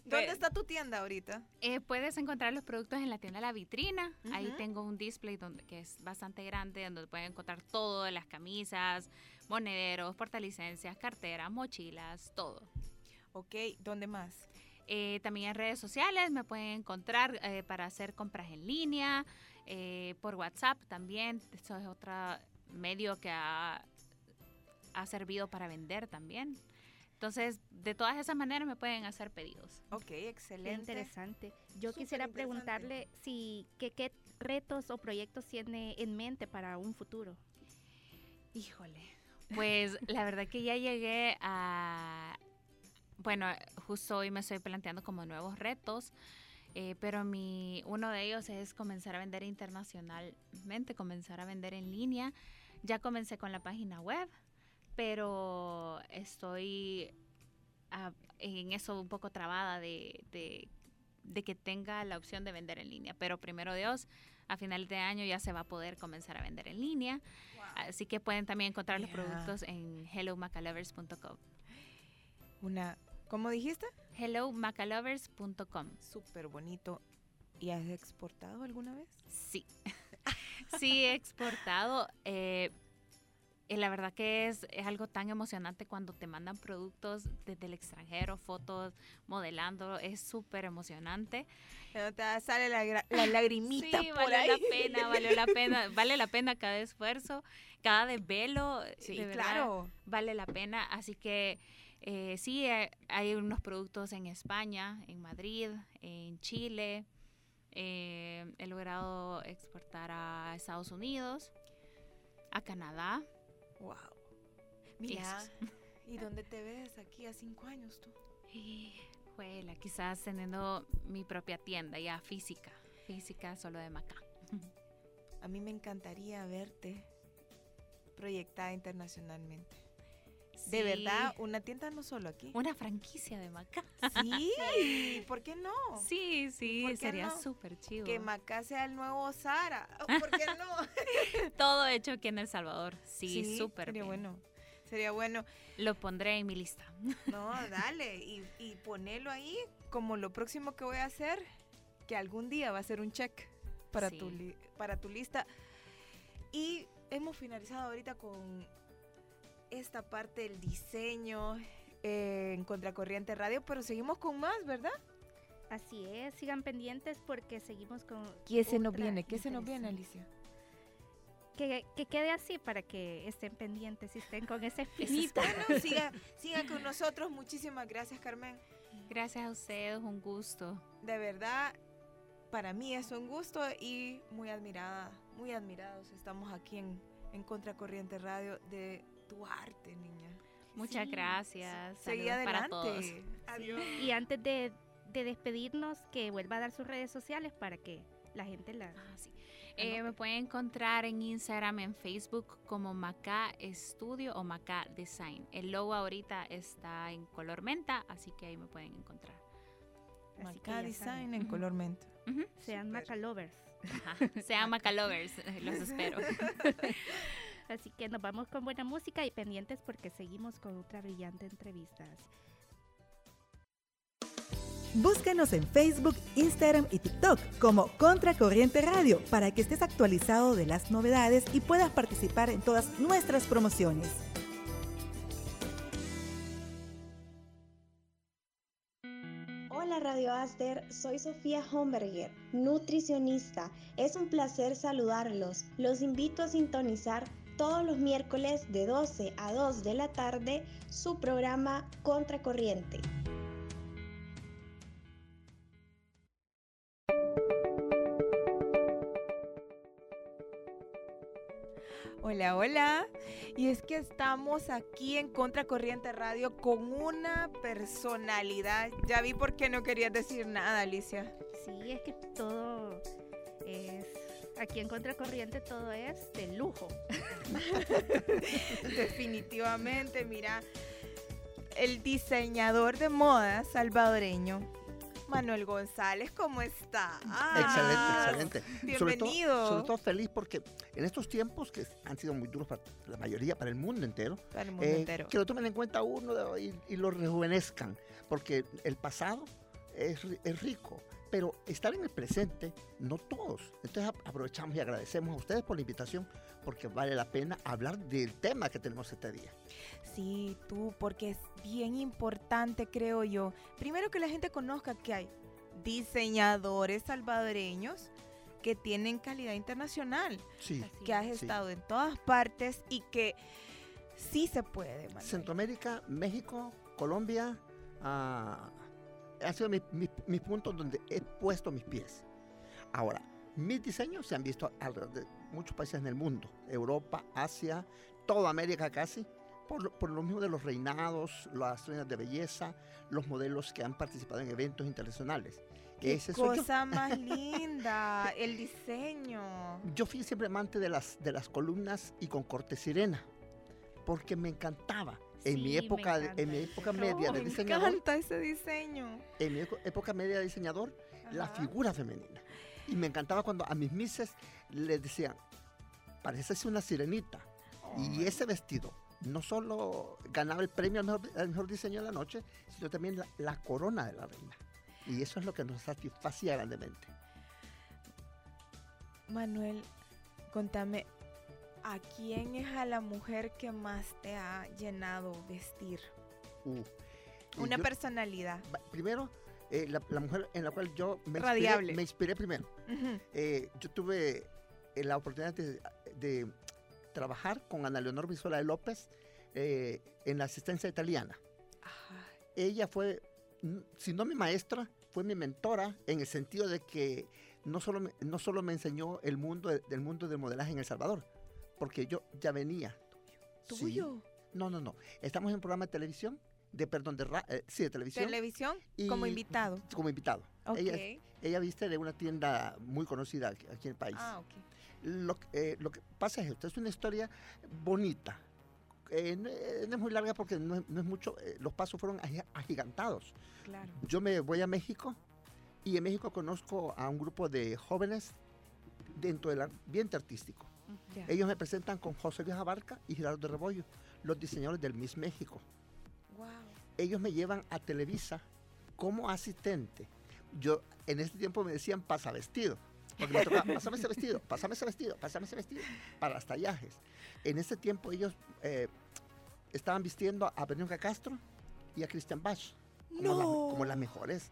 ¿Dónde está tu tienda ahorita? Eh, puedes encontrar los productos en la tienda La Vitrina. Ahí tengo un display donde, que es bastante grande, donde pueden encontrar todo, las camisas, monederos, portalicencias, carteras, mochilas, todo. Ok, ¿dónde más? Eh, también en redes sociales me pueden encontrar eh, para hacer compras en línea, eh, por WhatsApp también. Eso es otro medio que ha, ha servido para vender también. Entonces, de todas esas maneras me pueden hacer pedidos. Ok, Qué excelente. interesante. Yo Súper quisiera preguntarle si qué, qué retos o proyectos tiene en mente para un futuro. Híjole. Pues la verdad que ya llegué a... Bueno, justo hoy me estoy planteando como nuevos retos, eh, pero mi, uno de ellos es comenzar a vender internacionalmente, comenzar a vender en línea. Ya comencé con la página web, pero estoy ah, en eso un poco trabada de, de- de que tenga la opción de vender en línea. Pero primero Dios, a final de año ya se va a poder comenzar a vender en línea. Así que pueden también encontrar los productos en hellomacalovers.com. Una, ¿cómo dijiste? hellomacalovers.com. Súper bonito. ¿Y has exportado alguna vez? Sí. sí, he exportado. eh, y la verdad que es, es algo tan emocionante cuando te mandan productos desde el extranjero, fotos, modelando. Es súper emocionante. No te sale la, la lagrimita sí, por valió ahí. la pena, valió la pena. Vale la pena cada esfuerzo, cada desvelo. Sí, de verdad, claro. vale la pena. Así que eh, sí, eh, hay unos productos en España, en Madrid, en Chile. eh, he logrado exportar a Estados Unidos, a Canadá. Wow. Mira. ¿y dónde te ves aquí a cinco años tú? Juela, quizás teniendo mi propia tienda ya física, física solo de Macá. A mí me encantaría verte proyectada internacionalmente. De verdad, una tienda no solo aquí. Una franquicia de Macá. Sí, ¿por qué no? Sí, sí, sería no? súper chido. Que Macá sea el nuevo Sara. ¿Por qué no? Todo hecho aquí en El Salvador. Sí, súper Sería bien. bueno. Sería bueno. Lo pondré en mi lista. No, dale. Y, y ponelo ahí como lo próximo que voy a hacer, que algún día va a ser un check para, tu, para tu lista. Y hemos finalizado ahorita con esta parte del diseño eh, en Contracorriente Radio, pero seguimos con más, ¿verdad? Así es, sigan pendientes porque seguimos con... ¿Qué se nos viene? ¿Qué se nos viene. Alicia? Que, que quede así para que estén pendientes y estén con esa espinita. Bueno, siga, siga con nosotros. Muchísimas gracias, Carmen. Gracias a ustedes, un gusto. De verdad, para mí es un gusto y muy admirada, muy admirados estamos aquí en, en Contracorriente Radio de tu arte, niña. Muchas Sí. gracias. Seguí Saludos para adelante. todos. Adiós. Y antes de, de despedirnos, que vuelva a dar sus redes sociales para que la gente la... Ah, sí. Eh, me pueden encontrar en Instagram, en Facebook como Macá Studio o Macá Design. El logo ahorita está en color menta, así que ahí me pueden encontrar. ya Design saben, en color menta. Ujú. Sean Súper. Macalovers. Ajá. Sean Macalovers, los espero. Así que nos vamos con buena música y pendientes porque seguimos con otra brillante entrevista. Búscanos en Facebook, Instagram y TikTok como Contracorriente Radio para que estés actualizado de las novedades y puedas participar en todas nuestras promociones. Hola Radio Aster, soy Sofía Homberger, nutricionista. Es un placer saludarlos. Los invito a sintonizar todos los miércoles de 12 a 2 de la tarde su programa Contracorriente. Hola, hola. Y es que estamos aquí en Contracorriente Radio con una personalidad. Ya vi por qué no querías decir nada, Alicia. Sí, es que todo es... Aquí en Contracorriente todo es de lujo. Definitivamente, mira, el diseñador de moda salvadoreño, Manuel González, ¿cómo está? Excelente, excelente. Sobre todo- Bienvenido. Sobre todo, feliz porque en estos tiempos que han sido muy duros para la mayoría, para el mundo entero, Para el mundo eh, entero. que lo tomen en cuenta uno y, y lo rejuvenezcan, porque el pasado es, es rico, pero estar en el presente, no todos. Entonces ap- aprovechamos y agradecemos a ustedes por la invitación, porque vale la pena hablar del tema que tenemos este día. Sí, tú, porque es bien importante, creo yo. Primero que la gente conozca que hay diseñadores salvadoreños que tienen calidad internacional, Sí. Que has. Sí. estado en todas partes y que sí se puede, Manuel. Centroamérica, México, Colombia ah, ha sido mi- mi- mis puntos donde he puesto mis pies. Ahora, mis diseños se han visto alrededor de muchos países en el mundo, Europa, Asia, toda América casi, por, por lo mismo de los reinados, las reinas de belleza, los modelos que han participado en eventos internacionales. Qué Ese cosa más linda, el diseño. Yo fui siempre amante de las, de las columnas y con corte sirena, porque me encantaba. En mi Sí, me época, en mi época media de me diseñador, encanta ese diseño. en mi época media de diseñador, la figura femenina. Y me encantaba cuando a mis mises les decían, pareces una sirenita. Y ese vestido no solo ganaba el premio al mejor, al mejor diseño de la noche, sino también la, la corona de la reina. Y eso es lo que nos satisfacía grandemente. Manuel, contame, ¿a quién es a la mujer que más te ha llenado vestir? Uh, Una yo- personalidad. primero, eh, la, la mujer en la cual yo me inspiré, Radiable. me inspiré primero. Ujú. Eh, yo tuve eh, la oportunidad de, de trabajar con Ana Leonor Visola de López eh, en la asistencia italiana. Ajá. Ella fue, mm, si no mi maestra, fue mi mentora en el sentido de que no solo me, no solo me enseñó el mundo del mundo del modelaje en El Salvador, porque yo ya venía. Sí. ¿Tuyo? No, no, no. Estamos en un programa de televisión, de perdón, de, ra- eh, sí, de televisión. ¿Televisión? Como invitado. Como invitado. Ok. Ella, ella viste de una tienda muy conocida aquí, aquí en el país. Ah, ok. Lo, que- eh, lo que pasa es esto, es una historia bonita. Eh, no, eh, no es muy larga porque no, es- no es mucho, los pasos fueron agi- agigantados. Claro. Yo me voy a México y en México conozco a un grupo de jóvenes dentro del ambiente artístico. Ya. Ellos me presentan con José Luis Abarca y Gerardo de Rebollo, los diseñadores del Miss México. Wow. Ellos me llevan a Televisa como asistente. Yo en ese tiempo me decían pasa vestido. Porque me tocaba, pásame ese vestido, pásame ese vestido, pásame ese vestido, para los tallajes. En ese tiempo ellos eh, estaban vistiendo a Verónica Castro y a Christian Bach como, las, No. como las mejores.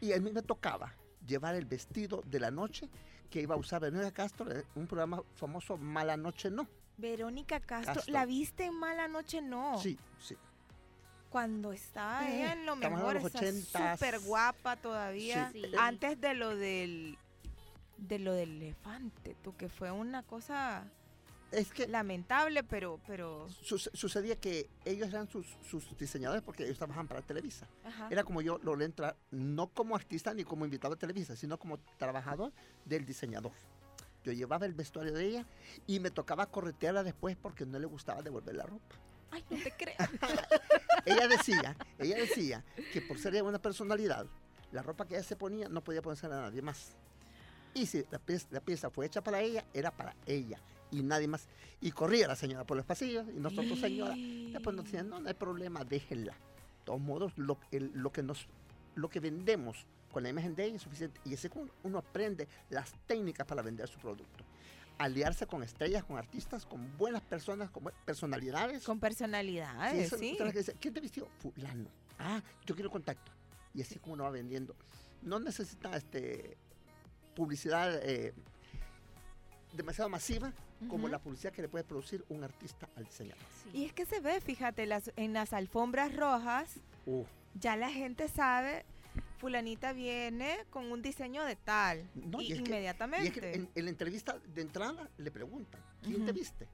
Y a mí me tocaba llevar el vestido de la noche que iba a usar Verónica Castro en un programa famoso Mala Noche No. Verónica Castro, Castro. ¿la viste en Mala Noche? No. Sí, sí. Cuando estaba Eh, ella en lo estamos mejor, en los está 80s. súper guapa todavía. Sí. Sí. Antes de lo del de lo del elefante, tú, que fue una cosa Es que lamentable, pero, pero, Suce- sucedía que ellos eran sus, sus diseñadores porque ellos trabajaban para Televisa. ajá. Era como yo logré entrar, no como artista ni como invitado a Televisa, sino como trabajador del diseñador. Yo llevaba el vestuario de ella y me tocaba corretearla después porque no le gustaba devolver la ropa. Ay, no te creas. Ella decía, ella decía que por ser ella una personalidad, la ropa que ella se ponía no podía ponerse a nadie más. Y si la pieza, la pieza fue hecha para ella, era para ella y nadie más. Y corría la señora por los pasillos y nosotros, señora, Después nos decían, no, no hay problema, déjenla. De todos modos, lo, el- lo, que nos, lo que vendemos con la imagen de ella es suficiente. Y así como uno aprende las técnicas para vender su producto. Aliarse con estrellas, con artistas, con buenas personas, con personalidades. Con personalidades, sí. que dice, ¿Quién te vistió? Fulano. Ah, yo quiero contacto. Y así como uno va vendiendo. No necesita este, publicidad eh, demasiado masiva como la publicidad que le puede producir un artista al diseñador. Y es que se ve, fíjate, las, en las alfombras rojas, Uh, ya la gente sabe, fulanita viene con un diseño de tal. No, y y es que- inmediatamente. Y es que en, en la entrevista de entrada le preguntan, ¿quién te viste?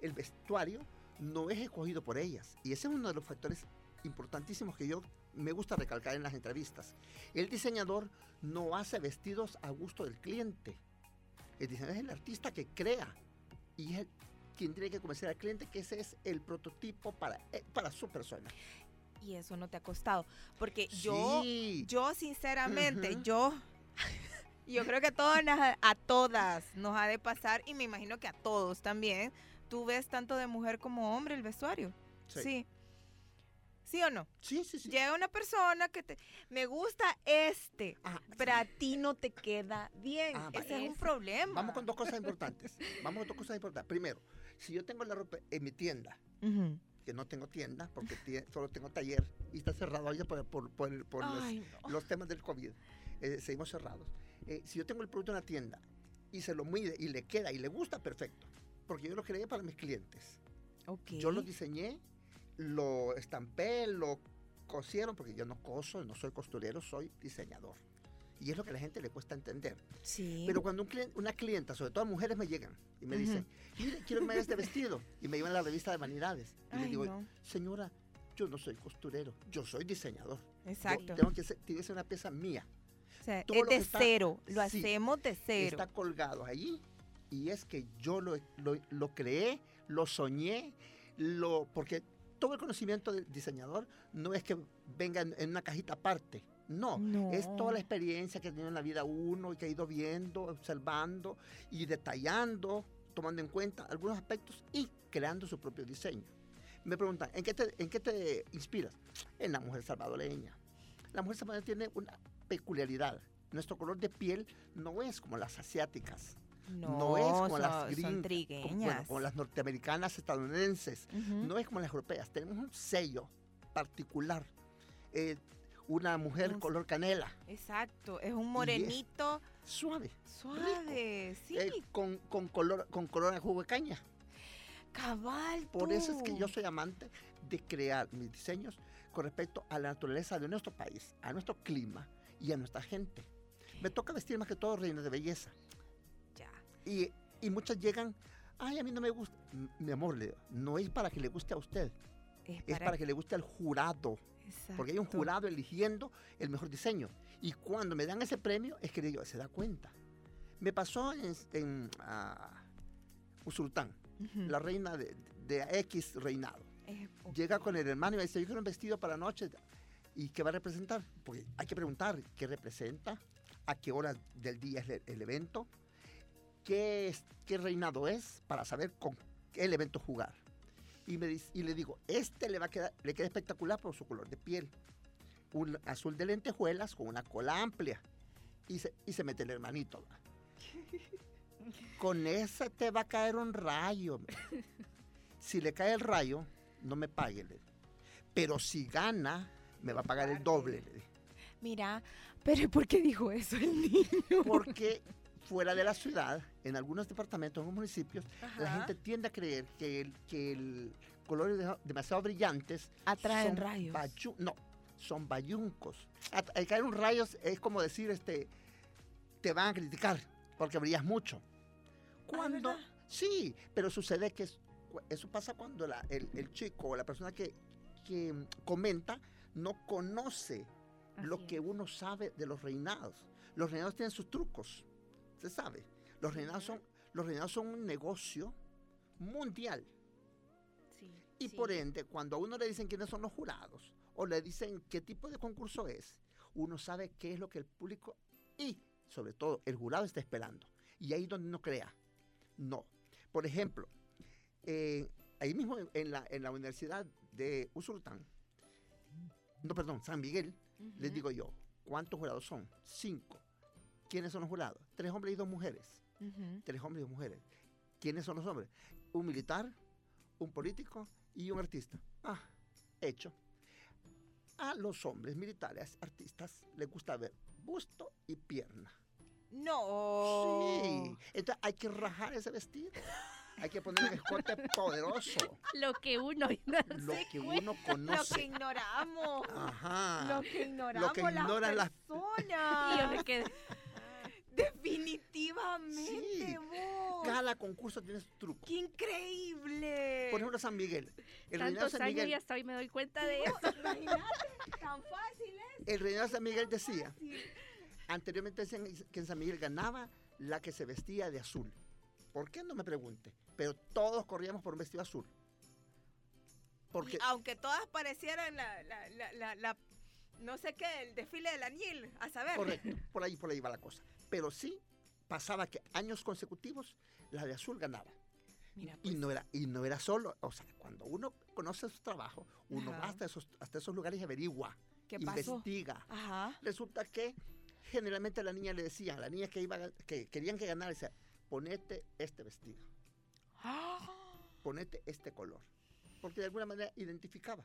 El vestuario no es escogido por ellas. Y ese es uno de los factores importantísimos que yo me gusta recalcar en las entrevistas. El diseñador no hace vestidos a gusto del cliente. El diseñador es el artista que crea. Y es el- quien tiene que convencer al cliente que ese es el prototipo para, eh, para su persona. Y eso no te ha costado. Porque yo, Sí. yo sinceramente, yo, yo creo que a todas, a todas nos ha de pasar y me imagino que a todos también. Tú ves tanto de mujer como hombre el vestuario. Sí. Sí. ¿Sí o no? Sí, sí, sí. Llega una persona que te, me gusta este, Ah, pero a ti no te queda bien. Ah, Ese es un problema. Vamos con dos cosas importantes. Vamos con dos cosas importantes. Primero, si yo tengo la ropa en mi tienda, Ujú. que no tengo tienda, porque solo tengo taller y está cerrado ahí por, por- por por los, Ay, no. los temas del COVID. eh, seguimos cerrados. Eh, si yo tengo el producto en la tienda y se lo mide y le queda y le gusta, perfecto. Porque yo lo creé para mis clientes. Ok. Yo lo diseñé, lo estampé, lo cosieron, porque yo no coso, no soy costurero, soy diseñador. Y es lo que a la gente le cuesta entender. Sí. Pero cuando un clien- una clienta, sobre todo mujeres, me llegan y me dicen, mire, quiero que me haga este vestido. Y me llevan a la revista de vanidades. Y Ay, digo, no. señora, yo no soy costurero, yo soy diseñador. Yo Exacto. tengo que tiene que ser una pieza mía. O sea, todo es lo de está- cero. Lo sí, hacemos de cero. Está colgado allí y es que yo lo, lo, lo creé, lo soñé, lo, porque todo el conocimiento del diseñador no es que venga en, en una cajita aparte. No, es toda la No. experiencia que ha tenido en la vida uno y que ha ido viendo, observando y detallando, tomando en cuenta algunos aspectos y creando su propio diseño. Me preguntan, ¿en qué te, en qué te inspiras? En la mujer salvadoreña. La mujer salvadoreña tiene una peculiaridad. Nuestro color de piel no es como las asiáticas, no, es como son- las gringas, como, trigueñas. bueno, como las norteamericanas, estadounidenses, no es como las europeas. Tenemos un sello particular. Eh, una mujer Un- color canela, Exacto. Es un morenito suave. suave. Sí. eh, con, con color con color a jugo de caña. Cabal. Por eso es que yo soy amante de crear mis diseños con respecto a la naturaleza de nuestro país, a nuestro clima y a nuestra gente. Me toca vestir más que todo reinas de belleza. Y, y muchas llegan, ay, a mí no me gusta. Mi amor, le no es para que le guste a usted, Es es para que le guste al jurado. Porque hay un jurado eligiendo el mejor diseño. Y cuando me dan ese premio, es que digo, se da cuenta. Me pasó en, en ah, Usultán, la reina de, de X reinado. Es- Llega con el hermano y me dice, yo quiero un vestido para noche. ¿Y qué va a representar? Porque hay que preguntar qué representa, a qué hora del día es el, el evento, qué, es- qué reinado es, para saber con qué evento jugar. Y, me dice, y le digo, este le va a quedar, le queda espectacular por su color de piel. Un azul de lentejuelas con una cola amplia. Y se, y se mete el hermanito. Con ese te va a caer un rayo. Si le cae el rayo, no me pague. le. Pero si gana, me va a pagar el doble. le. Mira, pero ¿y ¿por qué dijo eso el niño? Porque fuera de la ciudad, en algunos departamentos, en algunos municipios, la gente tiende a creer que el, que el colores de- demasiado brillantes Atraen rayos. bayu- no, son bayuncos. Al caer un rayo es como decir, este, te van a criticar porque brillas mucho. Cuando, ¿verdad? sí, pero sucede que es- eso pasa cuando la- el, el chico o la persona que, que comenta no conoce lo que uno sabe de los reinados. Los reinados tienen sus trucos, se sabe. Los reinados son, los reinados son un negocio mundial. Sí, Y sí. por ende, cuando a uno le dicen quiénes son los jurados o le dicen qué tipo de concurso es, uno sabe qué es lo que el público y, sobre todo, el jurado está esperando. Y ahí donde uno crea. No. Por ejemplo, eh, ahí mismo en- la, en la Universidad de Usulután, no, perdón, San Miguel, les digo yo, ¿cuántos jurados son? Cinco. ¿Quiénes son los jurados? Tres hombres y dos mujeres tres hombres y dos mujeres. ¿Quiénes son los hombres? Un militar, un político y un artista. Ah, hecho. A los hombres militares, artistas, les gusta ver busto y pierna. No. Sí. Entonces hay que rajar ese vestido. Hay que poner un escote poderoso. Lo que uno Lo que uno Lo que conoce. ignoramos. Ajá. Lo que ignoramos que las ignoran las- personas. Y yo me quedé. Definitivamente, Sí. vos. Cada concurso tiene su truco. ¡Qué increíble! Por ejemplo, San Miguel. El reinado de Tantos San años y Miguel, hasta hoy me doy cuenta de eso. Imagínate, tan fácil es. el reinado de San Miguel decía, Anteriormente decían que en San Miguel ganaba la que se vestía de azul. ¿Por qué? No me pregunte. Pero todos corríamos por un vestido azul. Porque Y aunque todas parecieran la, la, la, la, la- no sé qué, el desfile del añil, a saber. Correcto, por ahí, por ahí va la cosa. Pero sí pasaba que años consecutivos la de azul ganaba. Mira, Y pues, no era, y no era solo, o sea, cuando uno conoce su trabajo, uno Ajá. va hasta esos, hasta esos lugares y averigua, ¿qué investiga. Ajá. Resulta que generalmente a la niña le decían, la niña que iba a- que querían que ganara, decía, ponete este vestido, ponete este color. Porque de alguna manera identificaba.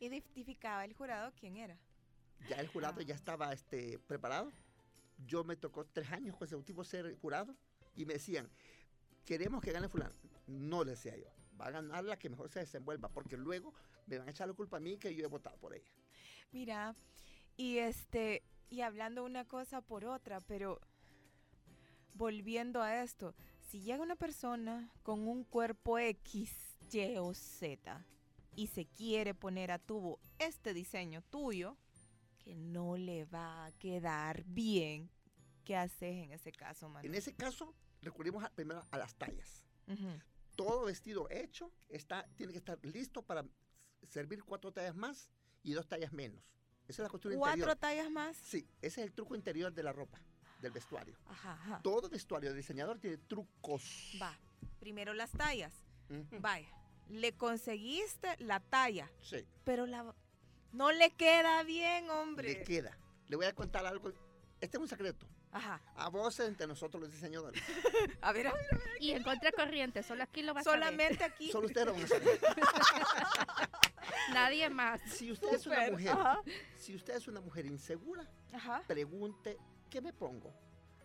Identificaba el jurado quién era. Ya el jurado ya estaba este, preparado. Yo me tocó tres años consecutivos ser jurado y me decían, queremos que gane fulano. No le decía yo, va a ganar la que mejor se desenvuelva, porque luego me van a echar la culpa a mí que yo he votado por ella. Mira, y este, y hablando una cosa por otra, pero volviendo a esto, si llega una persona con un cuerpo X, Y o Z y se quiere poner a tubo este diseño tuyo, que no le va a quedar bien, ¿qué haces en ese caso, Manuel? En ese caso, recurrimos a- primero a las tallas. Todo vestido hecho está, tiene que estar listo para servir cuatro tallas más y dos tallas menos. Esa es la costura ¿Cuatro interior. tallas más? Sí, ese es el truco interior de la ropa, del vestuario. Ajá, ajá. Todo vestuario de diseñador tiene trucos. Va, primero las tallas. Vaya, le conseguiste la talla, Sí, pero la no le queda bien, hombre. le queda. Le voy a contar algo. Este es un secreto. Ajá. A voces entre nosotros los diseñadores. A ver, a ver, Y en contracorriente, solo aquí lo vas a ver. solamente aquí. Solo ustedes lo van a saber. Nadie más. Si usted es una mujer, Ajá. si usted es una mujer insegura, Ajá. pregunte qué me pongo,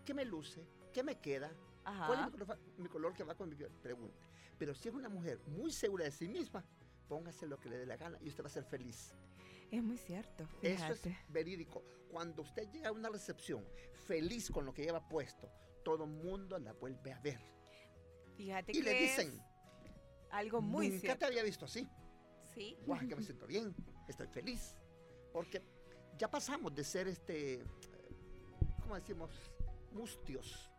qué me luce, qué me queda, Ajá. cuál es mi color, mi color que va con mi piel. Pregunte. Pero si es una mujer muy segura de sí misma, póngase lo que le dé la gana y usted va a ser feliz. Es muy cierto. Eso es verídico. Cuando usted llega a una recepción feliz con lo que lleva puesto, todo el mundo la vuelve a ver. Fíjate Y que le dicen, algo muy nunca cierto. te había visto así. Sí. guau, que me siento bien, estoy feliz. Porque ya pasamos de ser este, ¿cómo decimos? Mustios.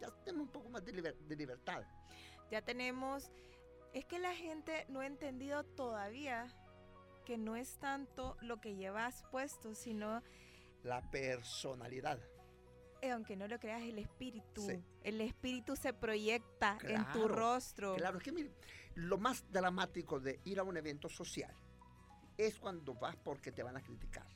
Ya tenemos un poco más de, liber- de libertad. Ya tenemos. Es que la gente no ha entendido todavía que no es tanto lo que llevas puesto, sino, La personalidad. eh, aunque no lo creas, el espíritu. Sí. El espíritu se proyecta en tu Claro, rostro. Claro, es que mire, lo más dramático de ir a un evento social es cuando vas porque te van a criticar.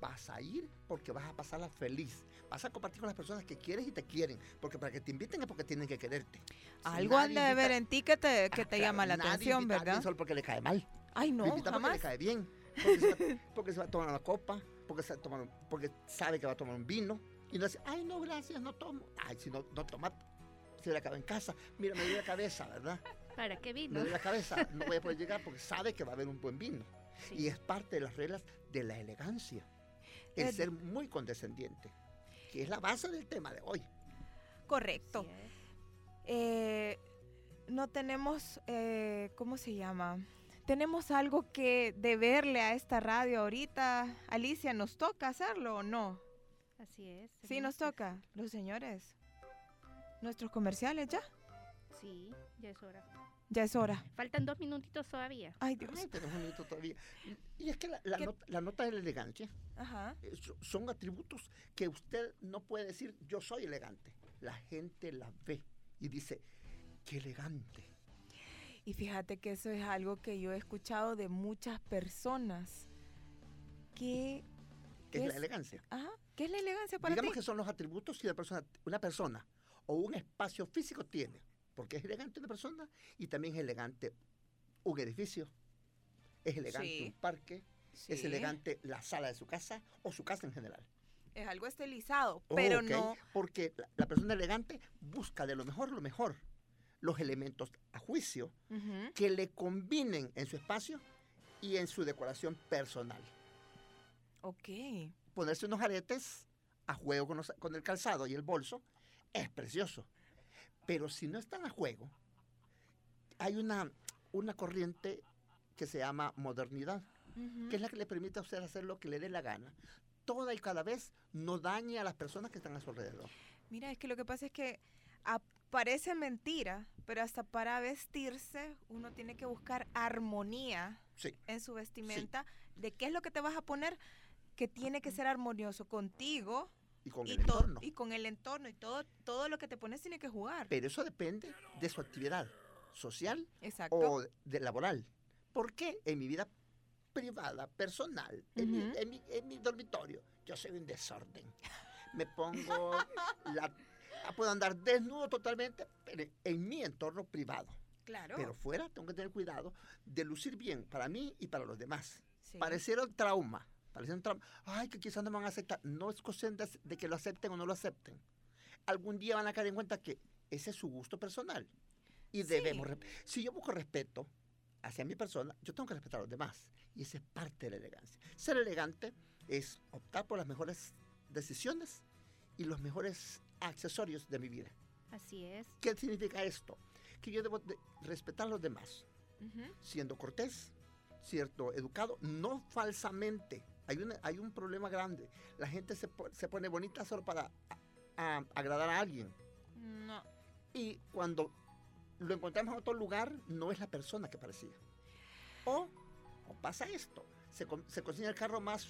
Vas a ir porque vas a pasarla feliz. Vas a compartir con las personas que quieres y te quieren. Porque para que te inviten es porque tienen que quererte. Si Algo nadie anda de ver en ti que te, que Ah, te claro, llama la nadie atención, ¿verdad? Solo porque le cae mal. Ay, Lo no, invita porque jamás. le cae bien. Porque se, va, porque se va a tomar una copa, porque, se va a tomar un- porque sabe que va a tomar un vino. Y no dice, ay, no, gracias, no tomo. Ay, si no, no toma, se le acaba en casa. Mira, me duele la cabeza, ¿verdad? ¿Para qué Me vino? duele la cabeza, no voy a poder llegar porque sabe que va a haber un buen vino. Sí. Y es parte de las reglas de la elegancia. El Eh, ser muy condescendiente, que es la base del tema de hoy. Correcto. Eh, no tenemos, eh, ¿cómo se llama? Tenemos algo que deberle a esta radio ahorita. Alicia, ¿nos toca hacerlo o no? Así es. Sí, nos toca. Los señores. Nuestros comerciales ya. Sí, ya es hora. Ya es hora. Faltan dos minutitos todavía. Ay, Dios. Ay, tenemos un minuto todavía. Y es que la, la nota, la nota de la elegancia Ajá. eh, so- son atributos que usted no puede decir yo soy elegante. La gente la ve y dice, qué elegante. Y fíjate que eso es algo que yo he escuchado de muchas personas. ¿Qué, Es ¿Qué la elegancia. ajá, ¿qué es la elegancia para Digamos ti? que son los atributos que una persona, una persona o un espacio físico tiene. Porque es elegante una persona y también es elegante un edificio. Es elegante Sí. un parque. Es elegante la sala de su casa o su casa en general. Es algo estilizado, pero no. Porque la, la persona elegante busca de lo mejor lo mejor. Los elementos a juicio que le combinen en su espacio y en su decoración personal. Ok. Ponerse unos aretes a juego con, los- con el calzado y el bolso es precioso. Pero si no están a juego, hay una, una corriente que se llama modernidad, que es la que le permite a usted hacer lo que le dé la gana. Toda y cada vez no dañe a las personas que están a su alrededor. Mira, es que lo que pasa es que ap- parece mentira, pero hasta para vestirse uno tiene que buscar armonía Sí. en su vestimenta de qué es lo que te vas a poner que tiene que ser armonioso contigo Y con y, el to- entorno. y con el entorno y todo todo lo que te pones tiene que jugar. Pero eso depende de su actividad social Exacto. o de laboral. ¿Por qué en mi vida privada, personal, en, mi, Ujú. en mi- en mi dormitorio, yo soy un desorden? Me pongo la... ah, Puedo andar desnudo totalmente pero en mi entorno privado. claro. Pero fuera tengo que tener cuidado de lucir bien para mí y para los demás. Sí. Pareciera un trauma. Pareciera un trauma. Ay, que quizás no me van a aceptar. No es cuestión de, de que lo acepten o no lo acepten. Algún día van a caer en cuenta que ese es su gusto personal. Y debemos... Si yo busco respeto hacia mi persona, yo tengo que respetar a los demás. Y esa es parte de la elegancia. Ser elegante es optar por las mejores decisiones y los mejores accesorios de mi vida. Así es. ¿Qué significa esto? Que yo debo de respetar a los demás, siendo cortés, cierto, educado, no falsamente. Hay, una, hay un problema grande. La gente se, se pone bonita solo para a- a- agradar a alguien. No. Y cuando lo encontramos en otro lugar, no es la persona que parecía. O, o pasa esto, se, se cocina el carro más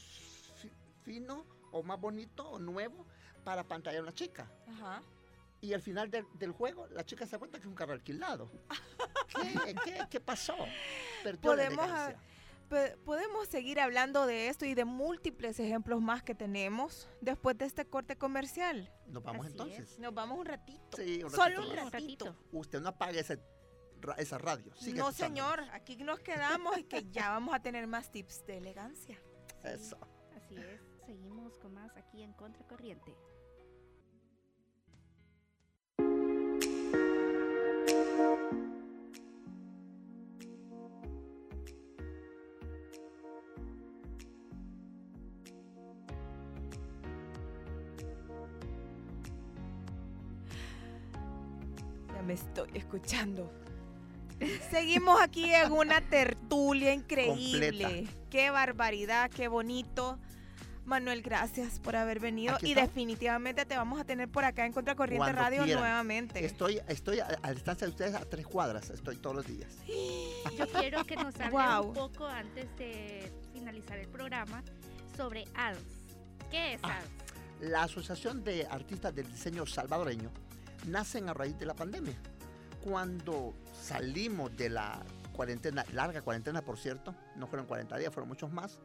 fi- fino o más bonito o nuevo para pantallar a una chica. Ajá. Y al final del, del juego, la chica se da cuenta que es un carro alquilado. ¿Qué, qué, qué pasó? Perdió la Podemos. Pe- Podemos seguir hablando de esto y de múltiples ejemplos más que tenemos después de este corte comercial. Nos vamos así entonces. Nos vamos un ratito. Sí, un Solo ratito un más. Un ratito. Usted no apague ese esa radio. sigue no, señor, aquí nos quedamos y que ya vamos a tener más tips de elegancia. Eso. Así es. Seguimos con más aquí en Contracorriente. Me estoy escuchando. Seguimos aquí en una tertulia increíble. Completa. Qué barbaridad, qué bonito. Manuel, gracias por haber venido y definitivamente te vamos a tener por acá en Contracorriente Cuando Radio quieran. nuevamente. Estoy, estoy a, a distancia de ustedes a tres cuadras. Estoy todos los días. Yo quiero que nos hable un poco antes de finalizar el programa sobre ADS. ¿Qué es Ah. ADS? La Asociación de Artistas del Diseño Salvadoreño nacen a raíz de la pandemia. Cuando salimos de la cuarentena, larga cuarentena por cierto, no fueron 40 días, fueron muchos más,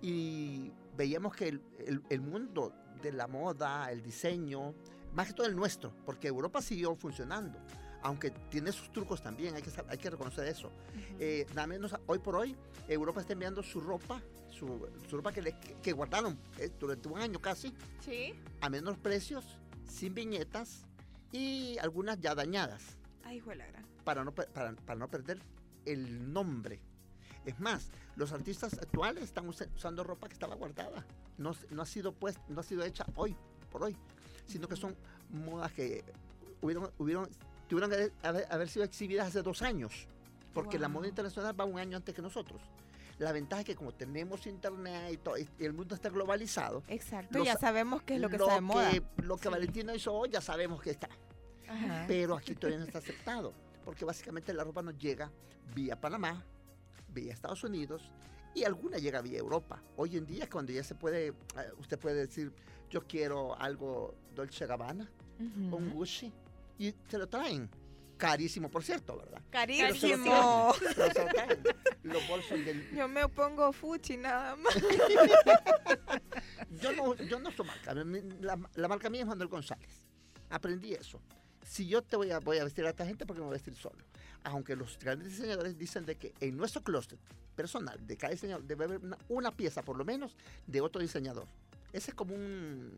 y veíamos que el, el- el mundo de la moda, el diseño, más que todo el nuestro, porque Europa siguió funcionando, aunque tiene sus trucos también, hay que, hay que reconocer eso. Eh, nada menos hoy por hoy, Europa está enviando su ropa, su, su ropa que, le- que- que guardaron eh, durante un año casi, Sí. a menos precios, sin viñetas y algunas ya dañadas Ay, hijo de la gran. para no, para, para no perder el nombre. Es más, los artistas actuales están usa- usando ropa que estaba guardada. No, no, ha sido pues, no ha sido hecha hoy, por hoy, sino que son modas que hubieron, hubieron, tuvieron que haber- sido exhibidas hace dos años, porque la moda internacional va un año antes que nosotros. La ventaja es que como tenemos internet y, todo, y el mundo está globalizado, Exacto, Lo ya sa- sabemos qué es lo que está de moda. lo que Valentino hizo hoy ya sabemos que está. Ajá. Pero aquí todavía no está aceptado, porque básicamente la ropa nos llega vía Panamá, vía Estados Unidos y alguna llega vía Europa. Hoy en día cuando ya se puede, eh, usted puede decir, yo quiero algo Dolce Gabbana, Ujú. un Gucci, y se lo traen. Carísimo, por cierto, ¿verdad? Carísimo. Pero se lo traen. Los bolsos del... Yo me pongo fuchi nada más. Yo no, yo no soy marca. La, la marca mía es Manuel González. Aprendí eso. Si yo te voy a, voy a vestir a esta gente, porque me voy a vestir solo? Aunque los grandes diseñadores dicen de que en nuestro closet personal de cada diseñador debe haber una, una pieza, por lo menos, de otro diseñador. Ese es como un,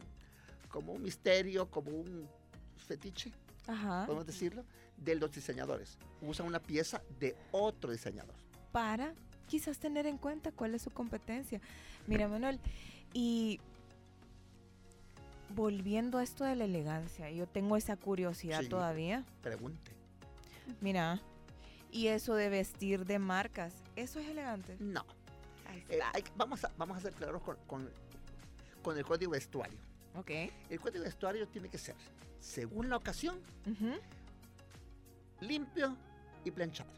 como un misterio, como un fetiche, Ajá. podemos decirlo, de los diseñadores. Usan una pieza de otro diseñador. Para quizás tener en cuenta cuál es su competencia. Mira, Manuel, y volviendo a esto de la elegancia, yo tengo esa curiosidad Sí. todavía. Pregunte. Mira, y eso de vestir de marcas, ¿eso es elegante? No. Eh, hay- vamos, a, vamos a ser claros con, con, con el código vestuario. ok. El código vestuario tiene que ser, según la ocasión, Ujú. Limpio y planchado.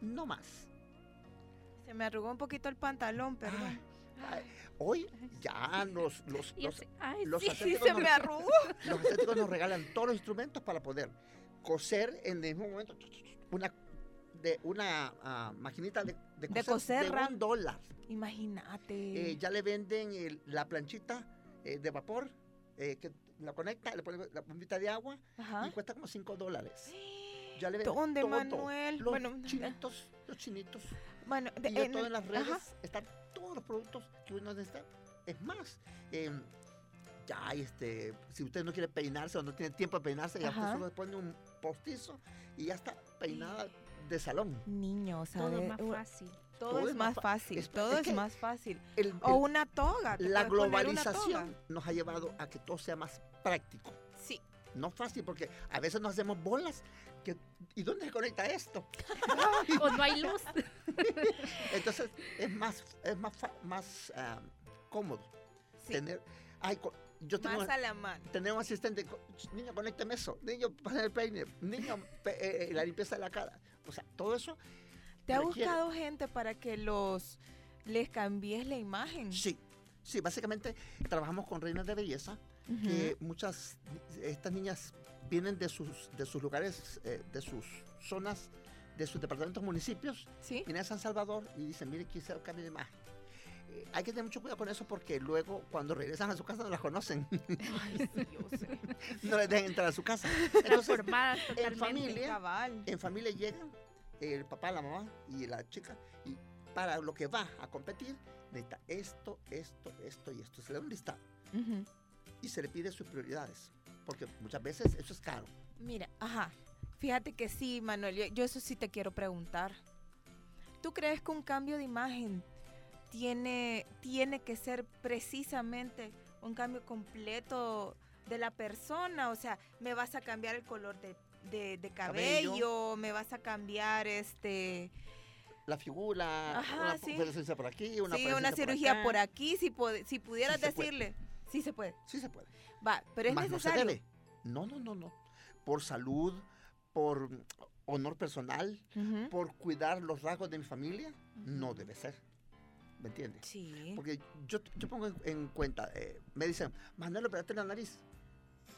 No más. Se me arrugó un poquito el pantalón, perdón. Ay, Hoy ya los, los, los, ay, los Sí, sí, se nos- me arrugó. los asiáticos nos regalan todos los instrumentos para poder coser en el mismo momento una, de, una ah, maquinita de, de coser, coser, de un dólar. Imagínate. Eh, ya le venden el- la planchita eh, de vapor eh, que la conecta, le pone la bombita de agua Ajá. y cuesta como 5 dólares. Ya le ¿Dónde, todo. Manuel? Los Bueno, chinitos, los chinitos. Bueno, de- Y en todo en las redes ajá. están todos los productos que uno necesita. Es más, eh, ya este, si usted no quiere peinarse o no tiene tiempo de peinarse, ya usted solo le pone un postizo y ya está peinada de salón. Niños, Todo ¿sabes? más fácil. Todo, es más fácil. es- todo es es, que más fácil. El- O el- una toga. la globalización toga. nos ha llevado a que todo sea más práctico. No fácil, porque a veces nos hacemos bolas. Que, ¿Y dónde se conecta esto? O no hay luz. Entonces es más, es más, fa- más ah, cómodo sí. tener. Ay, yo tengo, Más a la mano. tener un asistente. Niño, conécteme eso. Niño, pasa el peine. Niño, pe- eh, la limpieza de la cara. O sea, todo eso. ¿Te ha requiere- buscado gente para que los les cambies la imagen? Sí. Sí, básicamente trabajamos con reinas de belleza. Que muchas estas niñas vienen de sus de sus lugares eh, de sus zonas de sus departamentos municipios Sí. vienen a San Salvador y dicen mire de imagen Eh, hay que tener mucho cuidado con eso porque luego cuando regresan a su casa no las conocen. Ay, no les dejan entrar a su casa. Entonces en familia en familia llegan el papá la mamá y la chica y para lo que va a competir necesita esto esto esto y esto. Se le da un listado. Ujú. Y se le pide sus prioridades porque muchas veces eso es caro Mira, ajá. Fíjate que sí, Manuel, yo, yo eso sí te quiero preguntar. ¿Tú crees que un cambio de imagen tiene, tiene que ser precisamente un cambio completo de la persona? O sea, ¿me vas a cambiar el color de, de- de cabello? Cabello. ¿Me vas a cambiar este la figura, Ajá, una sí. por aquí, una sí, una cirugía por aquí? Si, si pudieras Sí puede. Sí se puede. Sí se puede. Va, pero es Más no se necesario. debe. No, no, no, no. Por salud, por honor personal, por cuidar los rasgos de mi familia, no debe ser. ¿Me entiendes? Sí. Porque yo, yo pongo en, en cuenta, eh, me dicen, Manuel, opérate la nariz.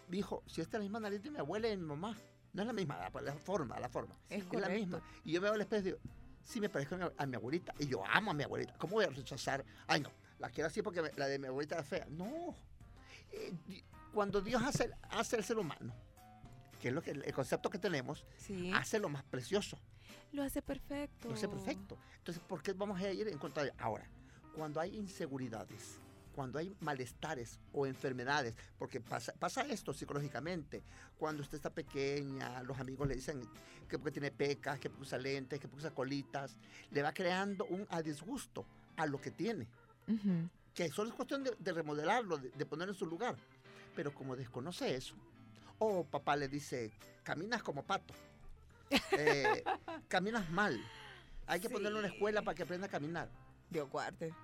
Mi hijo, si esta es la misma nariz de mi abuela y de mi mamá, no es la misma, la, la forma, la forma. Es la correcto. misma. Y yo veo al espejo y digo, sí me parezco a mi abuelita. Y yo amo a mi abuelita. ¿Cómo voy a rechazar? Ay, no, la quiero así porque me- la de mi abuelita es fea. No. Eh, cuando Dios hace, hace el ser humano, que es lo que, el concepto que tenemos, Sí. hace lo más precioso. Lo hace perfecto. Lo hace perfecto. Entonces, ¿por qué vamos a ir en contra de ahora? Cuando hay inseguridades, cuando hay malestares o enfermedades, porque pasa, pasa esto psicológicamente, cuando usted está pequeña, los amigos le dicen que porque tiene pecas, que porque usa lentes, que porque usa colitas, le va creando un a disgusto a lo que tiene, Que solo es cuestión de, de remodelarlo, de, de ponerlo en su lugar. Pero como desconoce eso, o papá le dice, caminas como pato, eh, caminas mal, hay que ponerlo en una escuela Sí. para que aprenda a caminar. Dios guarde.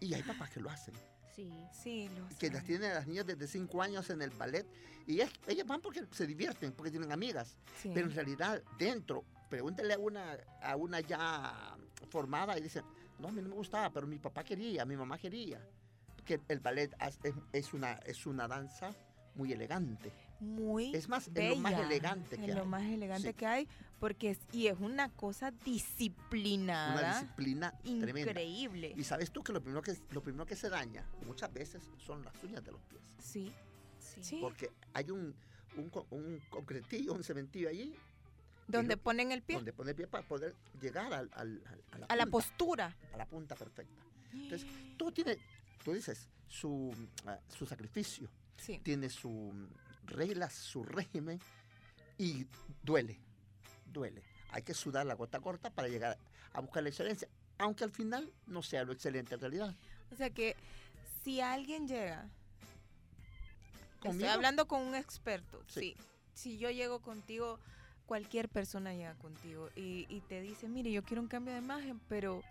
Y hay papás que lo hacen, Sí. Sí, lo que las tienen a las niñas desde 5 años en el ballet. Y ellas, ellas van porque se divierten, porque tienen amigas. Sí. Pero en realidad, dentro, pregúntele a una, a una ya formada y dicen, no, a mí no me gustaba, pero mi papá quería, mi mamá quería. Que el ballet es, una, es una danza muy elegante. Muy Es más, es lo más elegante que es lo más elegante Sí. que hay, porque es, y es una cosa Una disciplinada, disciplina tremenda. increíble. Y sabes tú que lo primero que, lo primero que se daña muchas veces son las uñas de los pies. Sí, Sí. Porque hay un, un, un concretillo, un cementillo allí, Donde lo- ponen el pie, donde pone el pie para poder llegar al- al- al- a, la a la punta, postura. a la punta perfecta. Entonces, todo tiene, tú dices, su, ah, su sacrificio, Sí. tiene su mm, reglas, su régimen y duele, duele. Hay que sudar la gota corta para llegar a buscar la excelencia, aunque al final no sea lo excelente en realidad. O sea que si alguien llega, estoy hablando con un experto, Sí. sí. Si yo llego contigo, cualquier persona llega contigo y, y te dice, mire, yo quiero un cambio de imagen, pero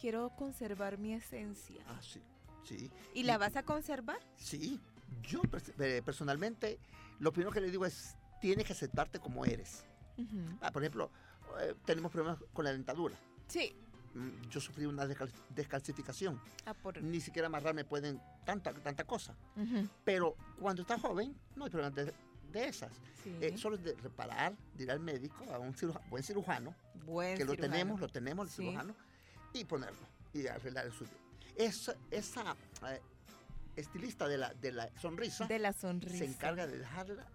quiero conservar mi esencia. Ah, sí, sí. ¿Y la vas a conservar? Sí, yo eh, personalmente lo primero que le digo es, tienes que aceptarte como eres. Ah, por ejemplo, eh, tenemos problemas con la dentadura. Sí. Mm, Yo sufrí una descal- descalcificación. Ah, por... Ni siquiera amarrarme pueden tanta, tanta cosa. Pero cuando estás joven, no hay problemas de, de esas. Sí. Eh, solo es de reparar, de ir al médico, a un ciruja- buen cirujano, Buen que lo tenemos, lo tenemos, el Sí. cirujano, y ponerlo, y arreglar el suyo. Esa, esa eh, estilista de la, de la sonrisa De la sonrisa. se encarga de dejarla.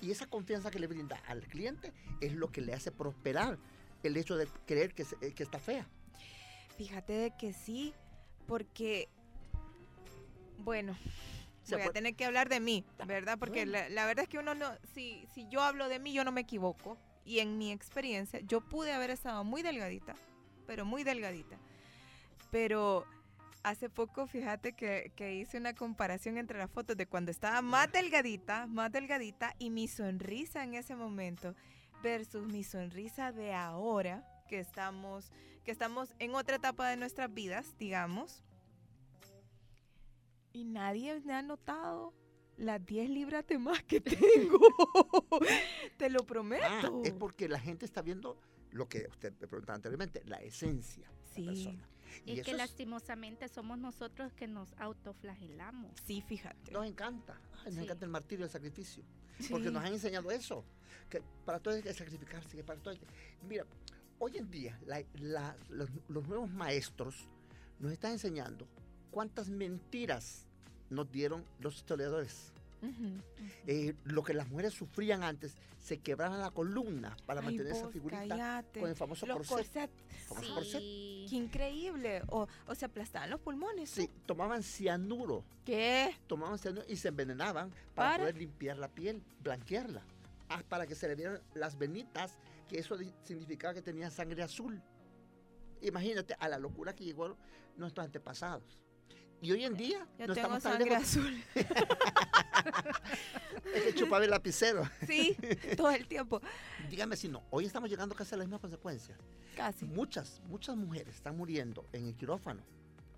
Y esa confianza que le brinda al cliente es lo que le hace prosperar el hecho de creer que, que está fea. Fíjate de que sí, porque, bueno, Se voy a tener que hablar de mí, ¿verdad? Porque la, la verdad es que uno no, si, si yo hablo de mí, yo no me equivoco. y en mi experiencia, yo pude haber estado muy delgadita, pero muy delgadita. Pero hace poco, fíjate que, que hice una comparación entre las fotos de cuando estaba más delgadita, más delgadita, y mi sonrisa en ese momento versus mi sonrisa de ahora, que estamos, que estamos en otra etapa de nuestras vidas, digamos. Y nadie me ha notado las 10 libras de más que tengo. Te lo Ah, prometo. es porque la gente está viendo lo que usted me preguntaba anteriormente, la esencia Sí. de la persona. Y Es eso que es- lastimosamente somos nosotros que nos autoflagelamos. Sí, fíjate. nos encanta. Ay, nos Sí. encanta el martirio, el sacrificio. Porque nos han enseñado eso. Que para todo hay que sacrificarse, que para todo hay que... Mira, hoy en día la- la- los, los nuevos maestros nos están enseñando cuántas mentiras nos dieron los historiadores. Eh, lo que las mujeres sufrían antes, se quebraban la columna para Ay, mantener esa figurita con el famoso Los corset. corsets. famoso corset. Qué increíble. O, o se aplastaban los pulmones. Sí, tomaban cianuro, ¿Qué? tomaban cianuro y se envenenaban para, Para. poder limpiar la piel, blanquearla, ah, para que se le vieran las venitas, que eso significaba que tenía sangre azul. Imagínate a la locura que llegó nuestros antepasados. Y hoy en día Yo no tengo estamos tan sangre lejos. azul. Es que chupaba el lapicero. Sí, todo el tiempo. Dígame si no, hoy estamos llegando casi a las mismas consecuencias. Casi. Muchas, muchas mujeres están muriendo en el quirófano,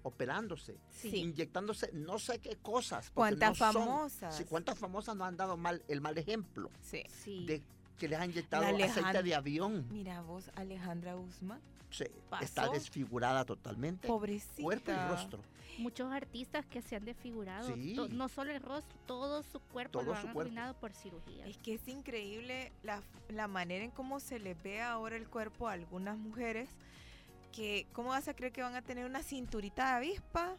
operándose, Sí. inyectándose no sé qué cosas. ¿Cuántas no son- famosas? sí, ¿Cuántas famosas nos han dado mal, el mal ejemplo Sí. Sí. de que les han inyectado La aceite de avión? Mira vos, Alejandra Guzmán. Sí, está desfigurada totalmente, Pobrecita. cuerpo y rostro. Muchos artistas que se han desfigurado, Sí. no solo el rostro, todo su cuerpo Todo lo su han cuerpo. arruinado por cirugía. Es que es increíble la, la manera en cómo se les ve ahora el cuerpo a algunas mujeres que, ¿cómo vas a creer que van a tener una cinturita de avispa,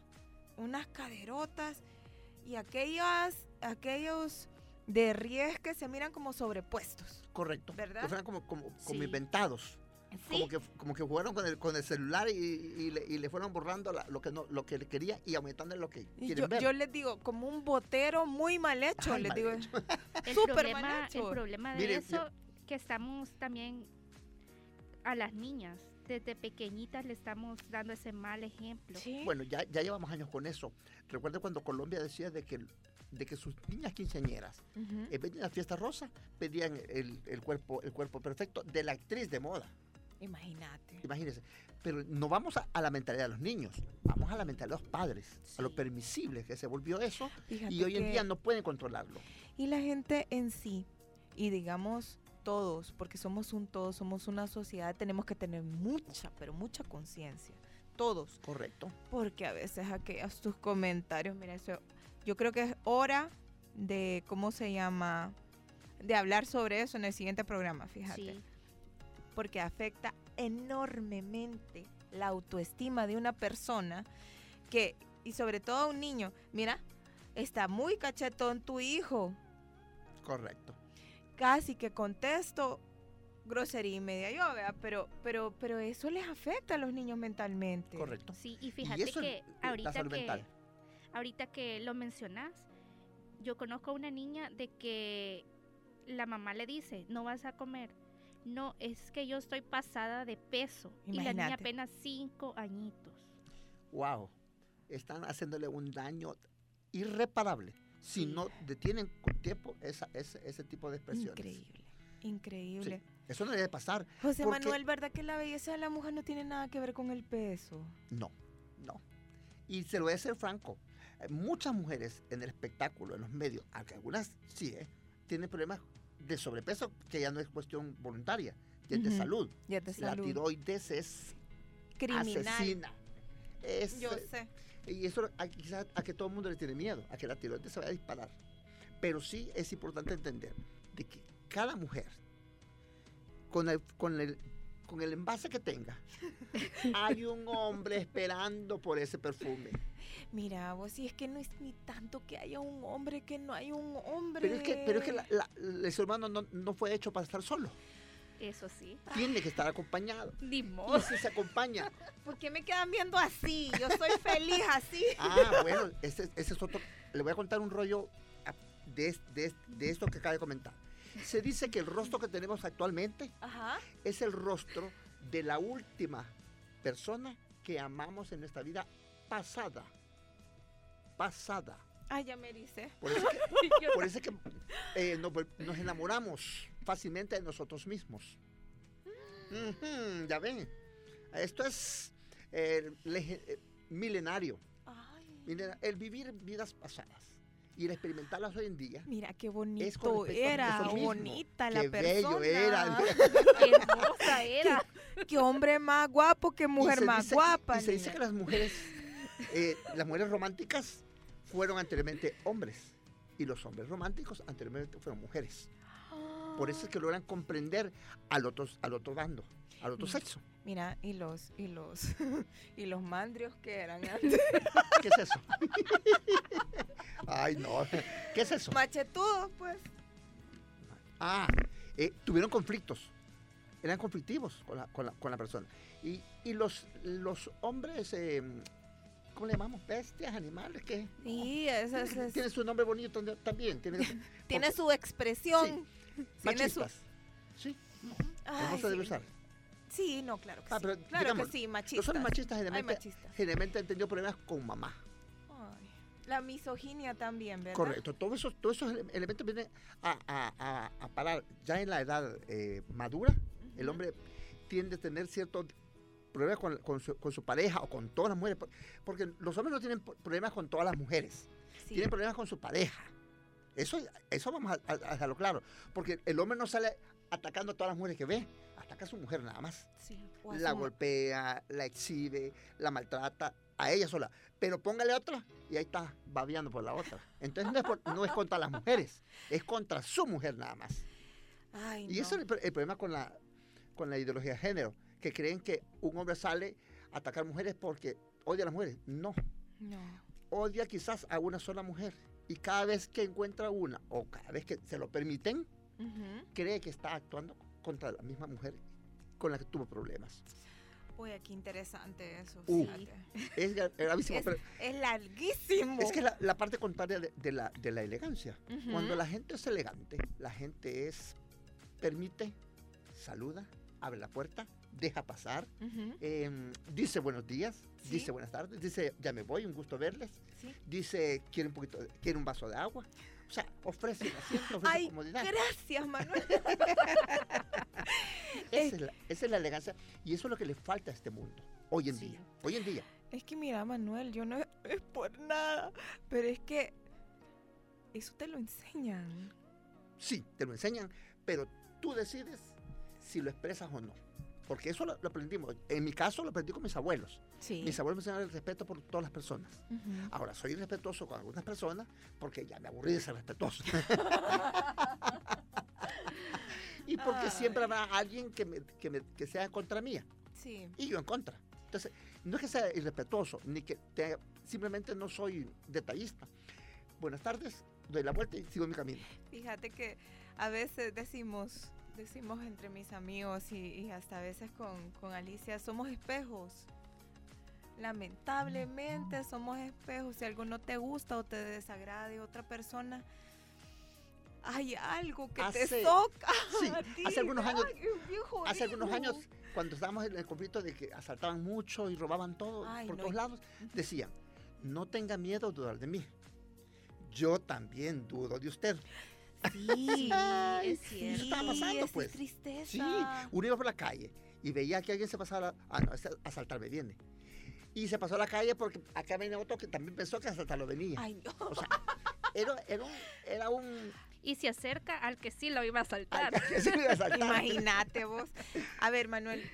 unas caderotas y aquellas, aquellos de ries que se miran como sobrepuestos? Correcto. ¿Verdad? Que fueran como, como, como Sí. inventados. Sí, Como que, como que jugaron con el, con el celular y, y le, y le fueron borrando la- lo, que no, lo que le quería y aumentando lo que quieren yo, ver. yo les digo, como un botero muy mal hecho, Ay, les mal digo. hecho. El Súper problema, mal el problema de Mire, eso yo- que estamos también a las niñas, desde pequeñitas le estamos dando ese mal ejemplo. Sí. Bueno, ya, ya llevamos años con eso. Recuerda cuando Colombia decía de que, de que sus niñas quinceañeras, Ujú. en vez de una fiesta rosa, pedían el, el cuerpo, el cuerpo perfecto de la actriz de moda. Imagínate. Imagínense. Pero no vamos a, a la mentalidad de los niños, vamos a la mentalidad de los padres, a lo permisible que se volvió eso Fíjate y hoy en día no pueden controlarlo. Y la gente en sí, y digamos todos, porque somos un todo, somos una sociedad, tenemos que tener mucha, pero mucha conciencia. Todos. Correcto. Porque a veces aquellos tus comentarios, mira, eso, yo creo que es hora de, ¿cómo se llama? De hablar sobre eso en el siguiente programa, fíjate. Sí. Porque afecta enormemente la autoestima de una persona que, y sobre todo a un niño, mira, está muy cachetón tu hijo, Correcto. casi que contesto grosería y media yo, ¿verdad? Pero, pero, pero eso les afecta a los niños mentalmente. Correcto. Sí, y y fíjate eso que ahorita que, mental. ahorita que lo mencionas, yo conozco a una niña de que la mamá le dice, no vas a comer. No, es que yo estoy pasada de peso. Y la niña apenas cinco añitos. Wow. Están haciéndole un daño irreparable si no detienen con tiempo esa, ese, ese tipo de expresiones. Increíble, increíble. Eso no debe pasar. José Porque- Manuel, ¿verdad que la belleza de la mujer no tiene nada que ver con el peso? No, no. Y se lo voy a ser franco. Hay muchas mujeres en el espectáculo, en los medios, aunque algunas sí, ¿eh? tienen problemas de sobrepeso que ya no es cuestión voluntaria, ya es de salud. Ya te La salud. tiroides es Criminal. asesina. Es, Yo eh, sé. Y eso a, quizás a que todo el mundo le tiene miedo, a que la tiroides se vaya a disparar. Pero sí es importante entender de que cada mujer, con el, con el, con el envase que tenga, hay un hombre esperando por ese perfume. Mira, vos, si es que no es ni tanto que haya un hombre, que no hay un hombre. Pero es que, pero es que la- la- el ser humano no, no fue hecho para estar solo, Eso sí. tiene que estar acompañado. Ni Y modo. si se acompaña, ¿Por qué me quedan viendo así? Yo soy feliz así. ah, bueno, ese, ese es otro. Le voy a contar un rollo de, de de esto que acaba de comentar. Se dice que el rostro que tenemos actualmente Ajá. es el rostro de la última persona que amamos en nuestra vida pasada. Pasada. Ay, ya me dice. Por eso que, por eso que eh, nos, vol- nos enamoramos fácilmente de nosotros mismos. Ujú, ya ven. Esto es eh, milenario. Ay. El vivir vidas pasadas y el experimentarlas hoy en día. Mira qué bonito era, bonita la Qué persona. bello era. Qué hermosa era. Qué hombre más guapo, qué mujer más dice- guapa. Y se dice que las mujeres, eh, las mujeres románticas fueron anteriormente hombres y los hombres románticos anteriormente fueron mujeres. Por eso es que logran comprender al otro, al otro bando, al otro Mm. sexo. Mira, y los, y los, y los mandrios que eran antes. ¿Qué es eso? Ay, no. ¿Qué es eso? Machetudos, pues. Ah, eh, tuvieron conflictos. Eran conflictivos con la, con la, con la persona. Y, y los, los hombres, eh, ¿cómo le llamamos? Bestias, animales, ¿qué? Sí, Tiene su nombre bonito también-. Tiene, tiene porque- su expresión. Machistas. Sí, Ay, no se debe sí. usar. Sí, no, claro que Ah, sí. pero claro digamos, que sí, machistas. hombres machistas Hay generalmente, machistas. generalmente han tenido problemas con mamá. Ay, La misoginia también, ¿verdad? Correcto. Todos esos, todos esos ele- elementos vienen a, a- a- a parar ya en la edad eh, madura. El hombre tiende a tener ciertos problemas con, con su, con su pareja o con todas las mujeres. por- Porque los hombres no tienen problemas con todas las mujeres. Sí. Tienen problemas con su pareja. Eso, eso vamos a, a- a dejarlo claro. Porque el hombre no sale atacando a todas las mujeres que ve. Ataca a su mujer nada más. Sí, La su golpea, la exhibe, la maltrata a ella sola. Pero póngale otra y ahí está babeando por la otra. Entonces no es, por- no es contra las mujeres, es contra su mujer nada más. Ay, Y eso es no. el, el problema con la, con la ideología de género, que creen que un hombre sale a atacar mujeres porque odia a las mujeres. No, No. odia quizás a una sola mujer. Y cada vez que encuentra una, o cada vez que se lo permiten, cree que está actuando contra la misma mujer con la que tuvo problemas. Oye, qué interesante eso. Uh. Es gra- gravísimo, Es, pero es larguísimo. es que la, la parte contraria de, de la, de la elegancia. Ujú. Cuando la gente es elegante, la gente es, permite, saluda, abre la puerta, deja pasar, em, dice buenos días, Sí. dice buenas tardes, dice ya me voy, un gusto verles, Sí. dice quiere un poquito, quiere un vaso de agua, o sea, ofrece el asiento, ofrece Ay, comodidad. gracias, Manuel. Esa es, la, esa es la elegancia y eso es lo que le falta a este mundo hoy en Sí. día. Hoy en día. Es que mira, Manuel, yo no es por nada, pero es que eso te lo enseñan. Sí, te lo enseñan, pero tú decides si lo expresas o no. Porque eso lo, lo aprendimos. En mi caso lo aprendí con mis abuelos. Sí. Mis abuelos me enseñaron el respeto por todas las personas. Ahora, soy respetuoso con algunas personas porque ya me aburrí de ser respetuoso. y porque siempre Ay. habrá alguien que, me- que, me- que sea contra mía Sí. y yo en contra. Entonces, no es que sea irrespetuoso, ni que te- simplemente no soy detallista. Buenas tardes, doy la vuelta y sigo mi camino. Fíjate que a veces decimos, decimos entre mis amigos y, y hasta a veces con, con Alicia, somos espejos. Lamentablemente somos espejos. Si algo no te gusta o te desagrada de otra persona, hay algo que Hace- te toca. sí, a ti, hace algunos años- ay, Hace algunos años, cuando estábamos en el conflicto de que asaltaban mucho y robaban todo Ay, por no, todos lados, decían, no tenga miedo de dudar de mí. Yo también dudo de usted. Sí, es cierto. Eso estaba pasando, esa es pues. tristeza. Sí, uno iba por la calle y veía que alguien se pasaba, ah, no, este asaltarme viene. Y se pasó a la calle porque acá viene otro que también pensó que asaltarlo venía. Ay, no. O sea, era, era un... Era un Y se acerca al que sí lo iba a saltar. que a asaltar. Imagínate vos. A ver, Manuel.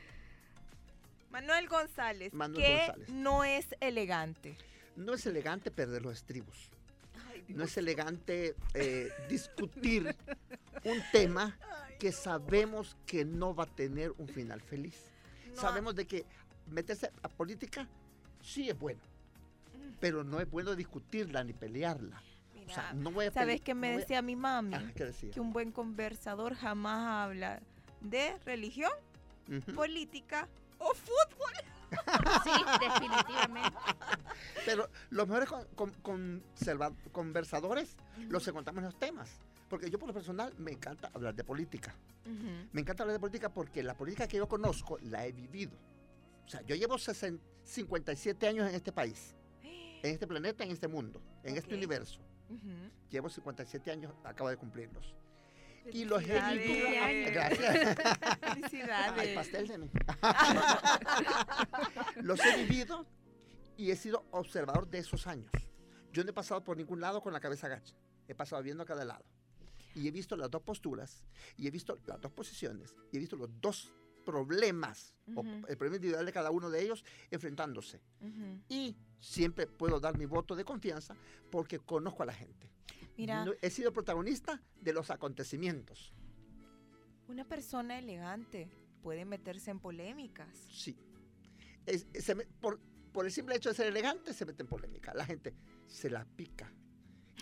Manuel González, Manuel ¿qué González. no es elegante? No es elegante perder los estribos. No es elegante eh, discutir un tema que sabemos que no va a tener un final feliz. No, Sabemos de que meterse a política sí es bueno, pero no es bueno discutirla ni pelearla. mira, O sea, no voy a ¿Sabes pele- qué me no voy a- decía mi mami? Ah, ¿qué decía? Que un buen conversador jamás habla de religión, política o fútbol. Sí, definitivamente. Pero los mejores con- con- conserva- conversadores los encontramos en los temas. Porque yo por lo personal me encanta hablar de política. Me encanta hablar de política porque la política que yo conozco la he vivido. O sea, yo llevo 60 57 años en este país, en este planeta, en este mundo, en este Ok. universo. Ujú. Llevo 57 años, acabo de cumplirlos. Y los he Felicidades. vivido. Felicidades. Gracias. Ay, pastel de mí. Los he vivido y he sido observador de esos años. Yo no he pasado por ningún lado con la cabeza gacha. He pasado viendo a cada lado. Y he visto las dos posturas, y he visto las dos posiciones, y he visto los dos problemas, o Ujú. el problema individual de cada uno de ellos enfrentándose. Ujú. Y siempre puedo dar mi voto de confianza porque conozco a la gente. Mira, he sido protagonista de los acontecimientos. una persona elegante puede meterse en polémicas. Sí. Es- se me- por, por el simple hecho de ser elegante, se mete en polémica. La gente se la pica.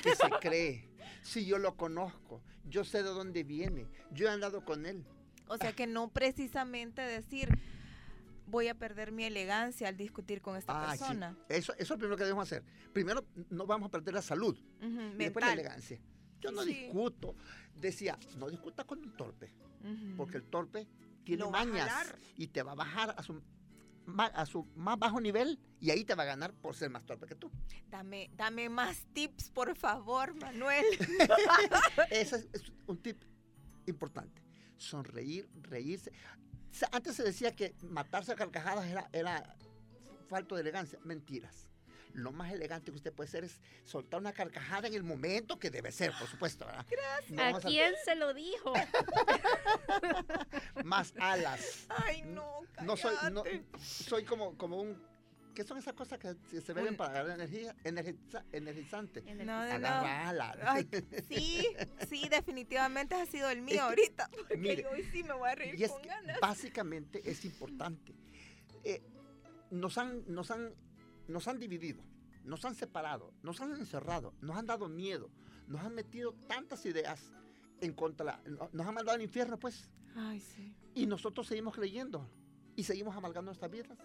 Que se cree. Si yo lo conozco, yo sé de dónde viene, yo he andado con él. O sea que no precisamente decir voy a perder mi elegancia al discutir con esta Ah, sí. persona. Eso, eso es lo primero que debemos hacer. Primero, no vamos a perder la salud. Ujú, Y después la elegancia. Yo no Sí. discuto. Decía, no discuta con un torpe. Porque el torpe tiene Lo mañas y te va a bajar a su, a su más bajo nivel y ahí te va a ganar por ser más torpe que tú. Dame, dame más tips, por favor, Manuel. Ese es, es un tip importante. Sonreír, reírse. Antes se decía que matarse a carcajadas era, era falto de elegancia. Mentiras. Lo más elegante que usted puede hacer es soltar una carcajada en el momento que debe ser, por supuesto. ¿verdad? No ¿A quién se lo dijo? más alas. Ay, no, No soy, no, cállate. soy como, como un. ¿Qué son esas cosas que se- beben para agarrar energía? Energiza- energizante. No, no, no. Agarra alas. Ay, sí, sí, definitivamente ha sido el mío Es que, ahorita. Porque mire, hoy sí me voy a reír Y es con que ganas. básicamente es importante. Eh, nos, han, nos, han, nos han dividido, nos han separado, nos han encerrado, nos han dado miedo, nos han metido tantas ideas en contra, no- nos han mandado al infierno, pues. Ay, sí. Y nosotros seguimos creyendo y seguimos amalgando nuestras vidas.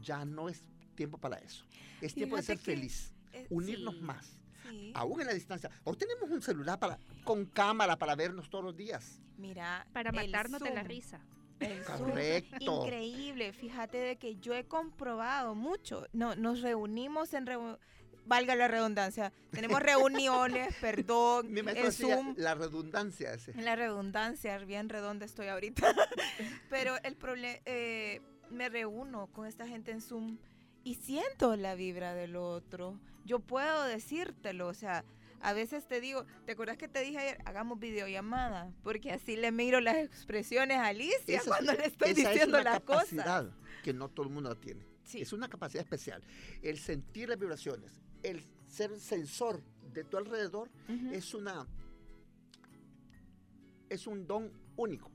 Ya no es tiempo para eso. Es tiempo de Fíjate ser que- feliz, Eh, unirnos sí, más. Sí. aún en la distancia. Hoy tenemos un celular para, con cámara para vernos todos los días. Mira, Para matarnos de la risa. el Correcto. Increíble, fíjate de que yo he comprobado mucho. No, nos reunimos en reu- valga la redundancia, tenemos reuniones, perdón, Mi el Zoom, la redundancia ese. en la redundancia, bien redonda estoy ahorita. Pero el problema, me reúno con esta gente en Zoom y siento la vibra del otro. Yo puedo decírtelo, o sea, a veces te digo, ¿te acuerdas que te dije ayer? Hagamos videollamada, porque así le miro las expresiones a Alicia Esa es- cuando le estoy Esa es diciendo una las cosas. capacidad que no todo el mundo la tiene. Sí. Es una capacidad especial. El sentir las vibraciones, el ser sensor de tu alrededor es una es un don único.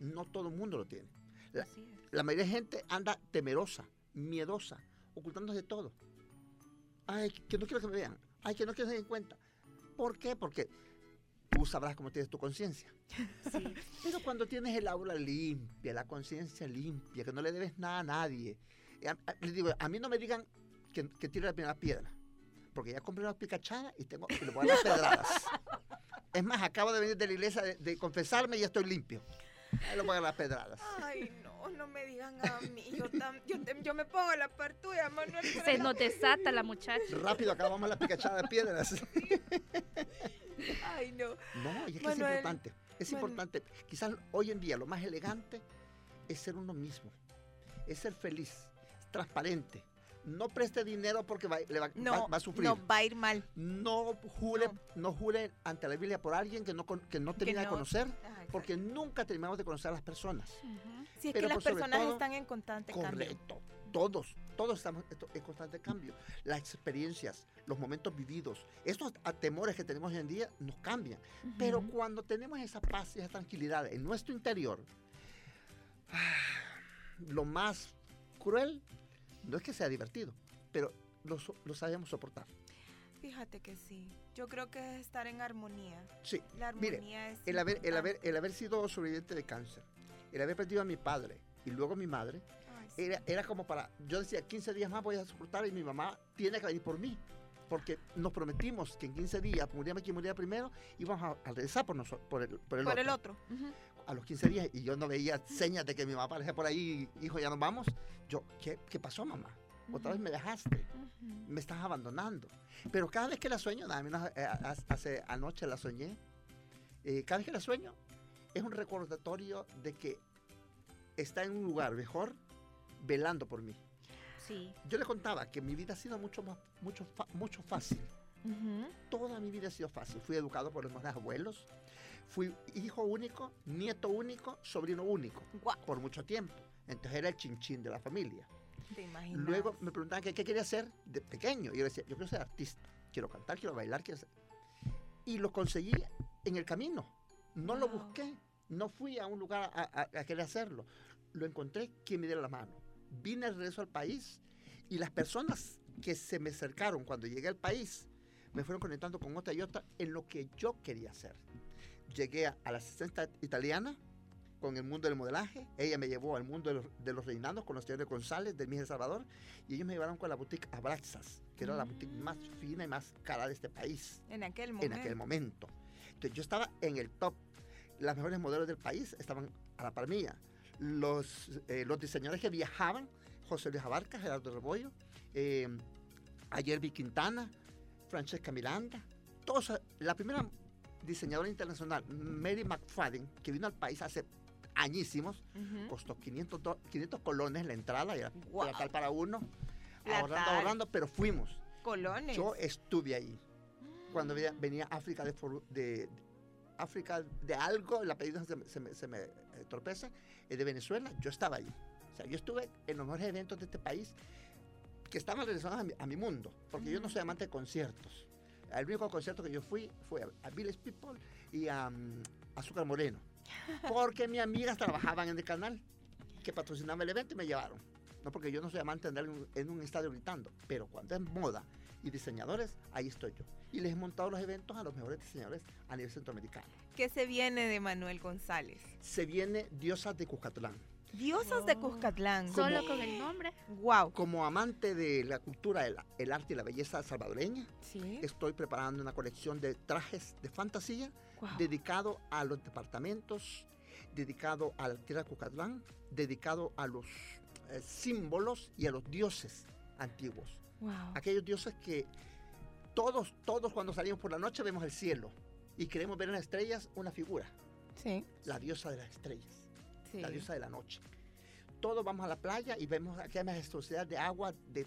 No todo el mundo lo tiene. Es. la mayoría de gente anda temerosa, miedosa, ocultándose de todo. Ay, que no quiero que me vean. Ay, que no quiero que se den cuenta. ¿Por qué? Porque tú sabrás cómo tienes tu conciencia. Sí. Pero cuando tienes el aura limpia, la conciencia limpia, que no le debes nada a nadie. eh, a- a- les digo, a mí no me digan que, que tire la primera piedra, porque ya compré una picachada y, tengo, y le voy a dar pedradas. Es más, acabo de venir de la iglesia de, de confesarme y ya estoy limpio. Ahí a dar las pedradas. Ay, no, no me digan a mí. Yo, tam- yo, te- yo me pongo la par tuya, Manuel. Se no nos desata la muchacha. Rápido acabamos la picachada de piedras. Ay, no. No, y es que Manuel, es importante. Es Manu- importante. Quizás hoy en día lo más elegante es ser uno mismo. Es ser feliz, transparente. No preste dinero porque va, le va, No, va- va a sufrir. no va a ir mal. No jure, No. no. jure ante la Biblia por alguien que no, que no termina de no- conocer, Ay, porque nunca terminamos de conocer a las personas. Si es pero que las sobre personas todo, están en constante cambio. Correcto. Todos, todos estamos en constante cambio. Las experiencias, los momentos vividos, estos temores que tenemos hoy en día nos cambian. Pero cuando tenemos esa paz y esa tranquilidad en nuestro interior, ah, lo más cruel no es que sea divertido, pero lo, lo sabemos soportar. Fíjate que sí. Yo creo que es estar en armonía. Sí, La Mire, armonía es. el haber, el, haber, el haber sido sobreviviente de cáncer, el haber perdido a mi padre y luego a mi madre, Ay, sí. era, era como para, yo decía, 15 días más voy a soportar y mi mamá tiene que venir por mí. porque nos prometimos que en 15 días, muriera quien muriera primero, íbamos a, a regresar por, nosotros, por, el, por el Por otro. el otro. Ujú. A los 15 días, y yo no veía señas de que mi mamá aparecía por ahí, hijo, ya nos vamos. Yo, ¿qué, qué pasó, mamá? Otra vez me dejaste, me estás abandonando. Pero cada vez que la sueño, nada menos eh, ha- hace anoche la soñé, eh, cada vez que la sueño es un recordatorio de que está en un lugar mejor velando por mí. Sí. Yo le contaba que mi vida ha sido mucho más, mucho, mucho fácil. Ujú. Toda mi vida ha sido fácil. Fui educado por los abuelos. Fui hijo único, nieto único, sobrino único Guau. por mucho tiempo. Entonces era el chinchín de la familia. ¿Te imaginas? Luego me preguntaban que qué quería hacer de pequeño. Y yo decía, yo quiero ser artista. Quiero cantar, quiero bailar, quiero ser... Y lo conseguí en el camino. No lo Wow. busqué. No fui a un lugar a, a- a querer hacerlo. Lo encontré quien me diera la mano. Vine de regreso al país y las personas que se me acercaron cuando llegué al país me fueron conectando con otra y otra en lo que yo quería hacer. Llegué a, la asistente italiana con el mundo del modelaje. Ella me llevó al mundo de los, de los reinados con los señores González del Miss El Salvador y ellos me llevaron con la boutique Abraxas, que era la boutique más fina y más cara de este país En aquel en momento. aquel momento. Entonces yo estaba en el top. Las mejores modelos del país estaban a la par mía. Los, eh, los diseñadores que viajaban, José Luis Abarca, Gerardo Rebollo, eh, Quintana, Francesca Miranda, todos, la primera diseñadora internacional, Mary McFadden, que vino al país hace añísimos, Ujú. costó 500, do- 500 colones la entrada, y era Guau. platal para uno, Platal. ahorrando, ahorrando, pero fuimos. Colones. Yo estuve ahí. Cuando venía, venía África de, de- África de algo, el apellido se, me- se me, se me, eh, torpece, es de Venezuela, yo estaba ahí. O sea, yo estuve en los mejores eventos de este país que estaban relacionados a mi, a mi mundo, porque yo no soy amante de conciertos. El único concierto que yo fui fue a, Village People y a mm, Azúcar Moreno, porque mis amigas trabajaban en el canal que patrocinaba el evento y me llevaron. No porque yo no soy amante de andar en un, en un estadio gritando, pero cuando es moda y diseñadores, ahí estoy yo. Y les he montado los eventos a los mejores diseñadores a nivel centroamericano. ¿Qué se viene de Manuel González? Se viene Diosas de Cuscatlán. Diosas de. Cuscatlán. Solo con el nombre. Wow. Como amante de la cultura, el, el arte y la belleza salvadoreña, Sí. estoy preparando una colección de trajes de fantasía dedicado a los departamentos, dedicado a la tierra de Cucatlán, dedicado a los eh, símbolos y a los dioses antiguos. Wow. Aquellos dioses que todos, todos cuando salimos por la noche vemos el cielo y queremos ver en las estrellas una figura, Sí. la diosa de las estrellas, Sí. la diosa de la noche. Todos vamos a la playa y vemos aquella majestuosidad de agua, de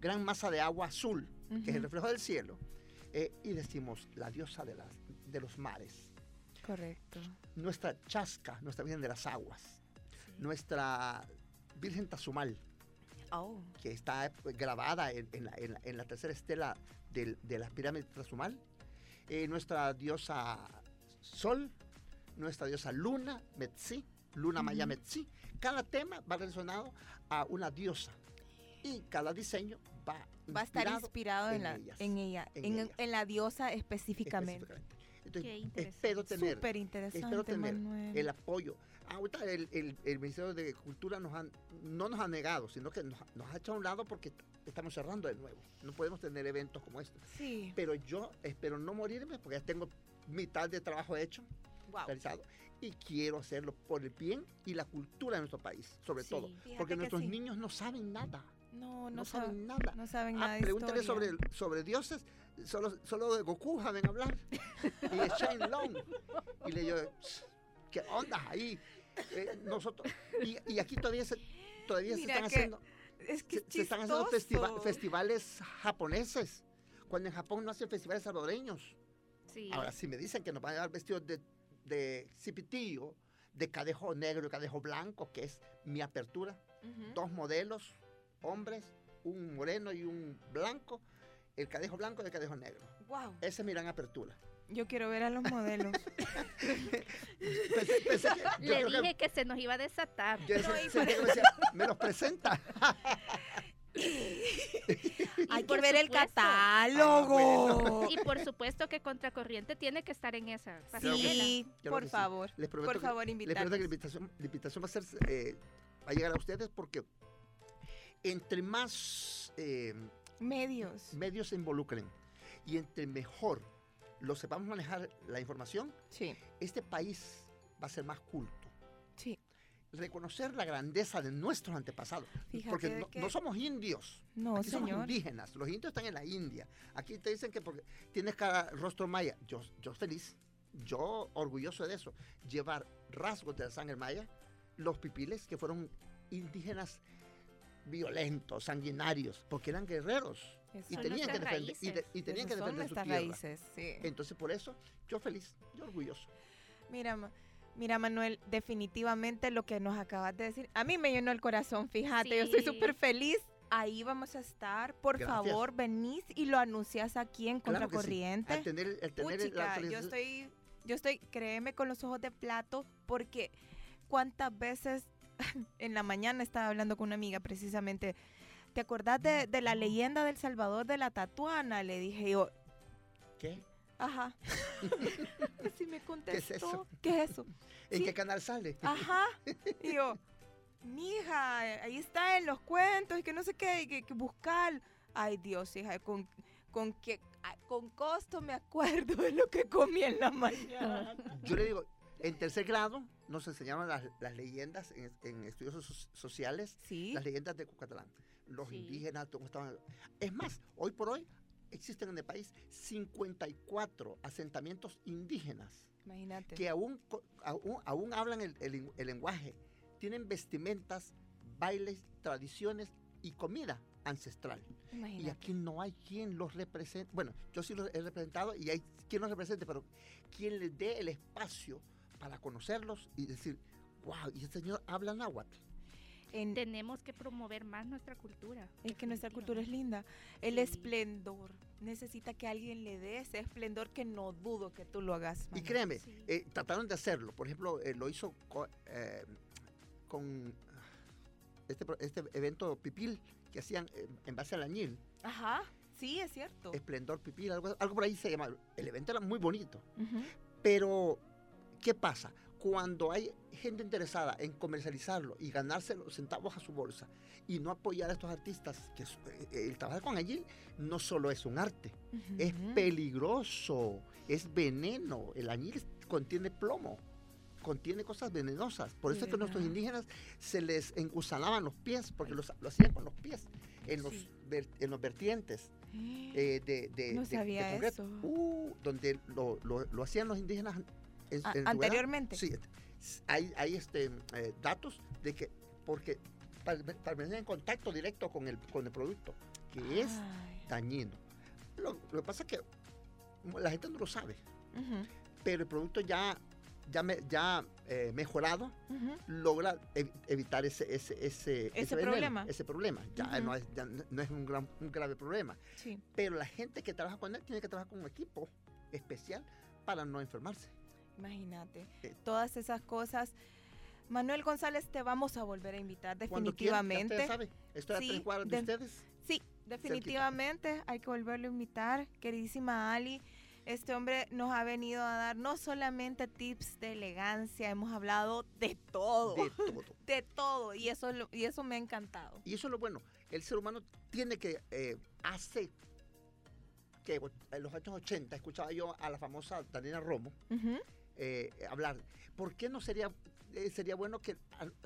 gran masa de agua azul, que es el reflejo del cielo, eh, y decimos la diosa de, las, de los mares, Correcto. nuestra chasca, nuestra Virgen de las Aguas, nuestra Virgen Tazumal, Oh. que está eh, grabada en, en la, en la- en la tercera estela del- de las pirámides de Tazumal, eh, nuestra diosa Sol, nuestra diosa Luna, Metzi, Luna Maya Ujú. Metzi. Cada tema va relacionado a una diosa y cada diseño va, Va a estar inspirado en, en la, ellas, en ella, en en, en la diosa específicamente. específicamente. Entonces, Qué interesante. espero tener Súper interesante, espero tener Manuel. el apoyo. Ahorita el, el- el Ministerio de Cultura nos han, no nos ha negado, sino que nos, nos ha echado a un lado porque estamos cerrando de nuevo. No podemos tener eventos como estos. Sí. Pero yo espero no morirme porque ya tengo mitad de trabajo hecho, Wow. realizado, y quiero hacerlo por el bien y la cultura de nuestro país, sobre Sí. todo. Porque que nuestros sí. niños no saben nada. No, no, No, saben, nada. no saben Ah, nada pregúntale sobre, sobre dioses, solo, solo de Goku saben hablar. y de Shane Long. Y le digo, ¿qué onda ahí? Eh, nosotros, y, y aquí todavía se, todavía se están que haciendo, Es que se, se están haciendo festiva- festivales japoneses, cuando en Japón no hacen festivales salvadoreños. Sí. Ahora, si me dicen que nos van a dar vestidos de, de cipitillo, de cadejo negro y cadejo blanco, que es mi apertura, Ujú. dos modelos, hombres, un moreno y un blanco, el cadejo blanco y el cadejo negro. Wow. Esa es mi gran apertura. Yo quiero ver a los modelos. Pensé, pensé que, yo Le dije que, se nos iba a desatar. yo No, se- que me decía, me los presenta. Hay que por ver el catálogo. Y por supuesto que Contracorriente tiene que estar en esa. Sí, Claro por sí. favor. Les prometo Por que- favor, Les prometo que la invitación, la invitación va a ser, eh, va a llegar a ustedes porque entre más eh, Medios. medios se involucren y entre mejor lo sepamos manejar la información, Sí, este país va a ser más culto. Reconocer la grandeza de nuestros antepasados. Fíjate porque no, que- no somos indios. No, Aquí somos indígenas. Los indios están en la India. Aquí te dicen que porque tienes cada rostro maya. Yo, yo feliz. Yo orgulloso de eso. Llevar rasgos de la sangre maya. Los pipiles que fueron indígenas violentos, sanguinarios, porque eran guerreros. Y tenían que defender, y, de- y tenían que defender su nuestras tierra. raíces, sí. Entonces, por eso, yo feliz, yo orgulloso. Mira, mira, Manuel, definitivamente lo que nos acabas de decir, a mí me llenó el corazón, fíjate, yo estoy Sí. súper feliz. Ahí vamos a estar. Por Gracias. favor, venís y lo anuncias aquí en Claro sí. Contracorriente. Al tener, al tener la Puchica, yo estoy, yo estoy, créeme, con los ojos de plato, porque cuántas veces en la mañana estaba hablando con una amiga precisamente. ¿Te acordás de, de la leyenda del Salvador de la Tatuana? Le dije yo, ¿Qué? Ajá. Así me contestó. eso? ¿Qué es eso? ¿En Sí. qué canal sale? Ajá. Y yo, mija, ahí está en los cuentos y que no sé qué, y que, que buscar. Ay, Dios, hija, con, con, que, con costo me acuerdo de lo que comí en la mañana. Yo le digo, en tercer grado nos enseñaban las, las leyendas en, en estudios so- sociales, Sí. las leyendas de Cucatlán. Los Sí. indígenas, cómo estaban. Es más, hoy por hoy existen en el país 54 asentamientos indígenas Imagínate. que aún, aún, aún hablan el, el lenguaje, tienen vestimentas, bailes, tradiciones y comida ancestral. Y aquí no hay quien los represente. Bueno, yo sí los he representado y hay quien los represente, pero quien les dé el espacio para conocerlos y decir, wow, y este señor habla náhuatl. En- Tenemos que promover más nuestra cultura. es que nuestra cultura es linda. El Sí. esplendor. Necesita que alguien le dé ese esplendor que no dudo que tú lo hagas. Y Manuel. créeme, Sí. eh, trataron de hacerlo. Por ejemplo, eh, lo hizo eh, con este, pro- este evento pipil que hacían eh, en base al añil. Ajá. Sí, es cierto. Esplendor pipil, algo, algo por ahí se llama. El evento era muy bonito. Pero, ¿qué pasa? Cuando hay gente interesada en comercializarlo y ganarse los centavos a su bolsa y no apoyar a estos artistas, que eh, el trabajo con Añil no solo es un arte, es peligroso, es veneno. El añil contiene plomo, contiene cosas venenosas. Por ¿De eso es que a nuestros indígenas se les engusanaban los pies, porque los- lo hacían con los pies, en los, Sí. ver- en los vertientes eh, de, de- No de- sabía eso. Uh, donde lo, lo- lo hacían los indígenas A- anteriormente. Sí, hay, hay este, eh, datos de que, porque venir en contacto directo con el, con el producto, que es dañino. Lo, lo que pasa es que la gente no lo sabe, pero el producto ya, ya, me- ya eh, mejorado logra ev- evitar ese, ese, ese, Ese problema. Ese problema. Ya no es, ya no es un, gran, un grave problema. Sí. Pero la gente que trabaja con él tiene que trabajar con un equipo especial para no enfermarse. Imagínate. Eh. Todas esas cosas. Manuel González, te vamos a volver a invitar definitivamente. usted sabe, estoy a Sí, tres cuadras de, de- ustedes. Sí, definitivamente hay que volverlo a invitar. Queridísima Ali, este hombre nos ha venido a dar no solamente tips de elegancia, hemos hablado de todo. De todo. De todo. Y eso, y eso me ha encantado. Y eso es lo bueno. El ser humano tiene que, eh, hace que en los años 80 escuchaba yo a la famosa Daniela Romo. Eh, hablar. ¿Por qué no sería, eh, sería bueno que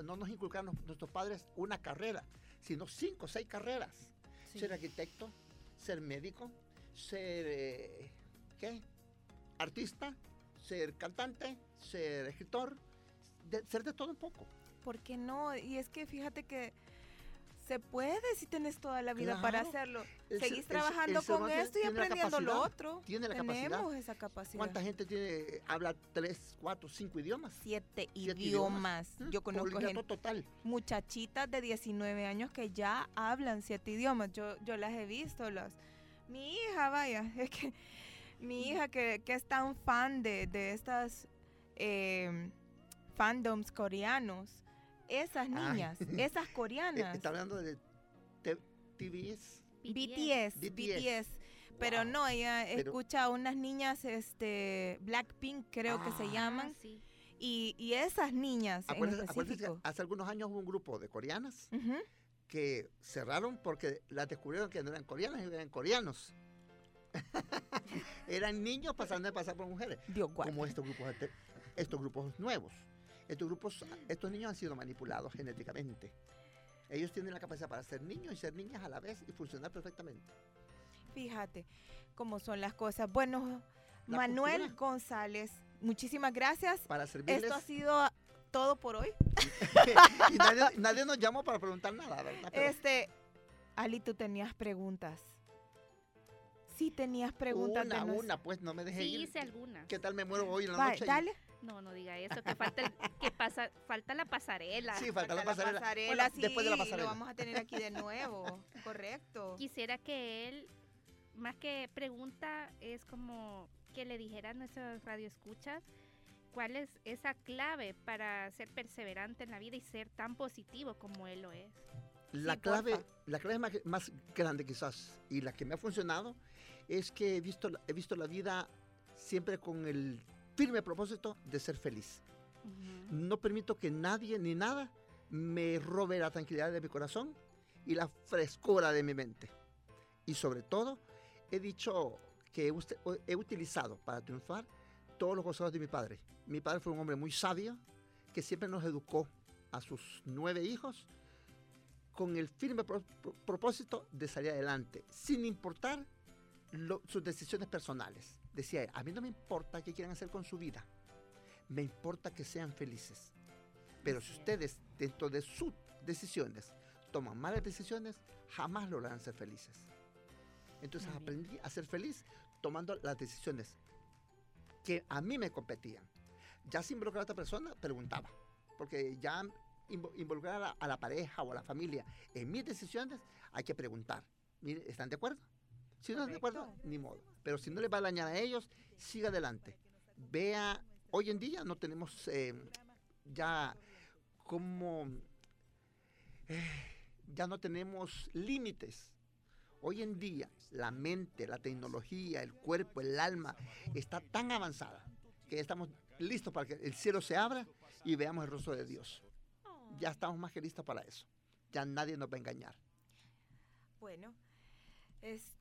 no nos inculcaran nuestros padres una carrera, sino cinco o seis carreras? Sí. Ser arquitecto, ser médico, ser, eh, ¿qué? Artista, ser cantante, ser escritor, de- ser de todo un poco. ¿Por qué no? Y es que fíjate que se puede si tienes toda la vida para hacerlo. El Seguís el- trabajando el con esto y aprendiendo lo otro. tiene la Tenemos capacidad. esa capacidad. ¿Cuánta gente tiene, habla tres, cuatro, cinco idiomas? Siete, Siete idiomas. Yo conozco gente, total. muchachitas de 19 años que ya hablan siete idiomas. Yo, yo las he visto. Las, mi hija, vaya, es que mi hija que, que es tan fan de, de estas eh, fandoms coreanos, esas Ay. niñas, esas Eh, coreanas. Está hablando de TVS. BTS, BTS. Pero Wow. no, ella Pero- escucha a unas niñas, este, Blackpink creo que se Ah. llaman, Ah, sí. y, y esas niñas en Acuérdate, acuérdate que hace algunos años hubo un grupo de coreanas que cerraron porque las descubrieron que no eran coreanas, eran coreanos. eran niños pasando de pasar por mujeres. Dios como estos grupos, estos grupos nuevos. Estos grupos, estos niños han sido manipulados genéticamente. Ellos tienen la capacidad para ser niños y ser niñas a la vez y funcionar perfectamente. Fíjate cómo son las cosas. Bueno, La Manuel cultura. González, muchísimas gracias. Para servirles. Esto ha sido todo por hoy. y nadie, nadie nos llamó para preguntar nada, ¿verdad? Pero Este, Ali, tú tenías preguntas. Sí tenías preguntas. una, de nos- una, pues no me deje Sí ir. hice algunas. ¿Qué tal me muero hoy en la Va, noche? dale. No, no diga eso, que falta, el- que pasa, falta la pasarela. Sí, falta la pasarela. Sí, después de la Lo pasarela. vamos a tener aquí de nuevo. Correcto. Quisiera que él, más que pregunta, es como que le dijera a nuestros radioescuchas cuál es esa clave para ser perseverante en la vida y ser tan positivo como él lo es. La Sí, clave, porfa. la clave más, más grande quizás y la que me ha funcionado es que he visto, he visto la vida siempre con el firme propósito de ser feliz. No permito que nadie ni nada me robe la tranquilidad de mi corazón y la frescura de mi mente. Y sobre todo, he dicho que he, utilizado para triunfar todos los consejos de mi padre. Mi padre fue un hombre muy sabio que siempre nos educó a sus nueve hijos con el firme pro- pro- propósito de salir adelante, sin importar lo- sus decisiones personales. Decía, él, a mí no me importa qué quieran hacer con su vida, me importa que sean felices. Pero si ustedes, dentro de sus decisiones, toman malas decisiones, jamás lograrán ser felices. Entonces aprendí a ser feliz tomando las decisiones que a mí me competían. Ya sin involucrar a otra persona, preguntaba. Porque ya invo- involucrar a la, a la pareja o a la familia en mis decisiones, hay que preguntar. Mire, ¿están de acuerdo? Si no están de acuerdo, ni modo. Pero si no les va a dañar a ellos, siga adelante. Vea, hoy en día no tenemos eh, ya como... eh, ya no tenemos límites. Hoy en día la mente, la tecnología, el cuerpo, el alma está tan avanzada que estamos listos para que el cielo se abra y veamos el rostro de Dios. Ya estamos más que listos para eso. Ya nadie nos va a engañar. Bueno, es,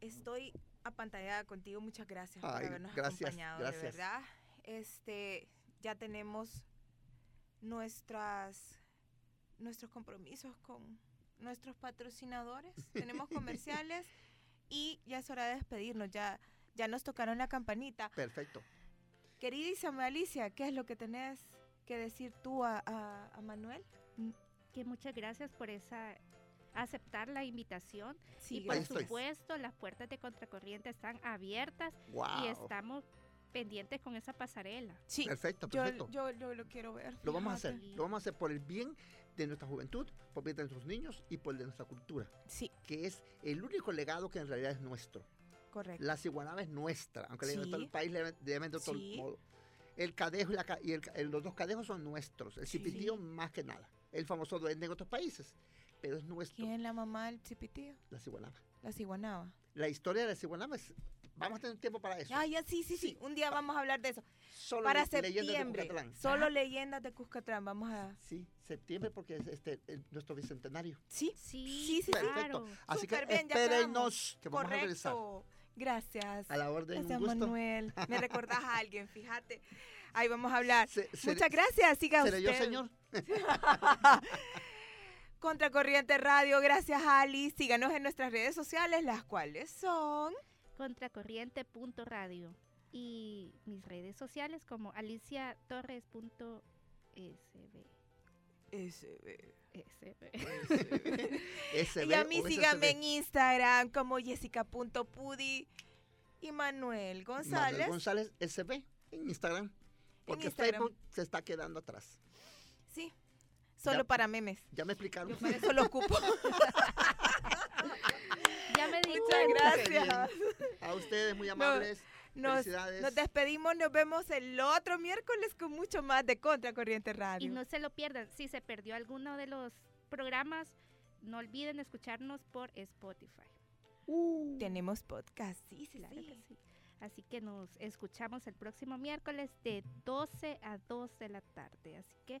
estoy apantallada contigo. Muchas gracias por habernos gracias, acompañado, gracias. de verdad. Este, ya tenemos nuestras nuestros compromisos con nuestros patrocinadores. tenemos comerciales y ya es hora de despedirnos. Ya ya nos tocaron la campanita. Perfecto. Queridísima Alicia, ¿qué es lo que tenés que decir tú a, a- a Manuel? Que muchas gracias por esa aceptar la invitación Sí, y por supuesto las puertas de contracorriente están abiertas Wow. y estamos pendientes con esa pasarela. Sí, Perfecto, yo, perfecto. yo, yo lo quiero ver. lo vamos a hacer. Lo vamos a hacer por el bien de nuestra juventud, por el bien de nuestros niños y por el de nuestra cultura, Sí, que es el único legado que en realidad es nuestro. correcto. La ciguanaba es nuestra, aunque le Sí. todo el país le llamen de otro Sí. modo. El cadejo y, la y el los dos cadejos son nuestros. El Sí. cipitío más que nada. El famoso duende en otros países. Pero es nuestro, ¿Quién es la mamá del chipitío? la ciguanaba. La ciguanaba. La historia de la ciguanaba es... Vamos a tener tiempo para eso. Ah, ya, sí, sí, sí. Un día vamos a hablar de eso. Solo Para le- leyendas de septiembre. Cuscatlán. Solo Ajá. leyendas de Cuscatlán. Vamos a. Sí, septiembre porque es este, el- nuestro bicentenario. Sí, Sí, Sí, sí, Perfecto. claro. Así que Súper bien, ya espérenos que vamos a regresar. correcto. Gracias. A la orden, Gracias, un gusto. Manuel. Me recordás a alguien, fíjate. Ahí vamos a hablar. Se- seré- Muchas gracias. Siga ¿Seré usted. yo, señor? Contracorriente Radio, gracias Ali. Síganos en nuestras redes sociales, las cuales son. Contracorriente.radio y mis redes sociales como aliciatorres.sb. SB. SB. SB Y a mí síganme en Instagram como jessica.pudi y Manuel González. Manuel González SB en Instagram. Porque Instagram. Facebook se está quedando atrás. Sí, solo Ya. para memes. Ya me explicaron. Yo para eso lo ocupo. ya me di Muchas gracias. A ustedes muy amables. Nos, Felicidades. nos despedimos, nos vemos el otro miércoles con mucho más de Contracorriente Radio. Y no se lo pierdan. Si se perdió alguno de los programas, no olviden escucharnos por Spotify. Uh, Tenemos podcast, sí, sí, Claro sí. que sí. Así que nos escuchamos el próximo miércoles de 12 a 2 de la tarde. Así que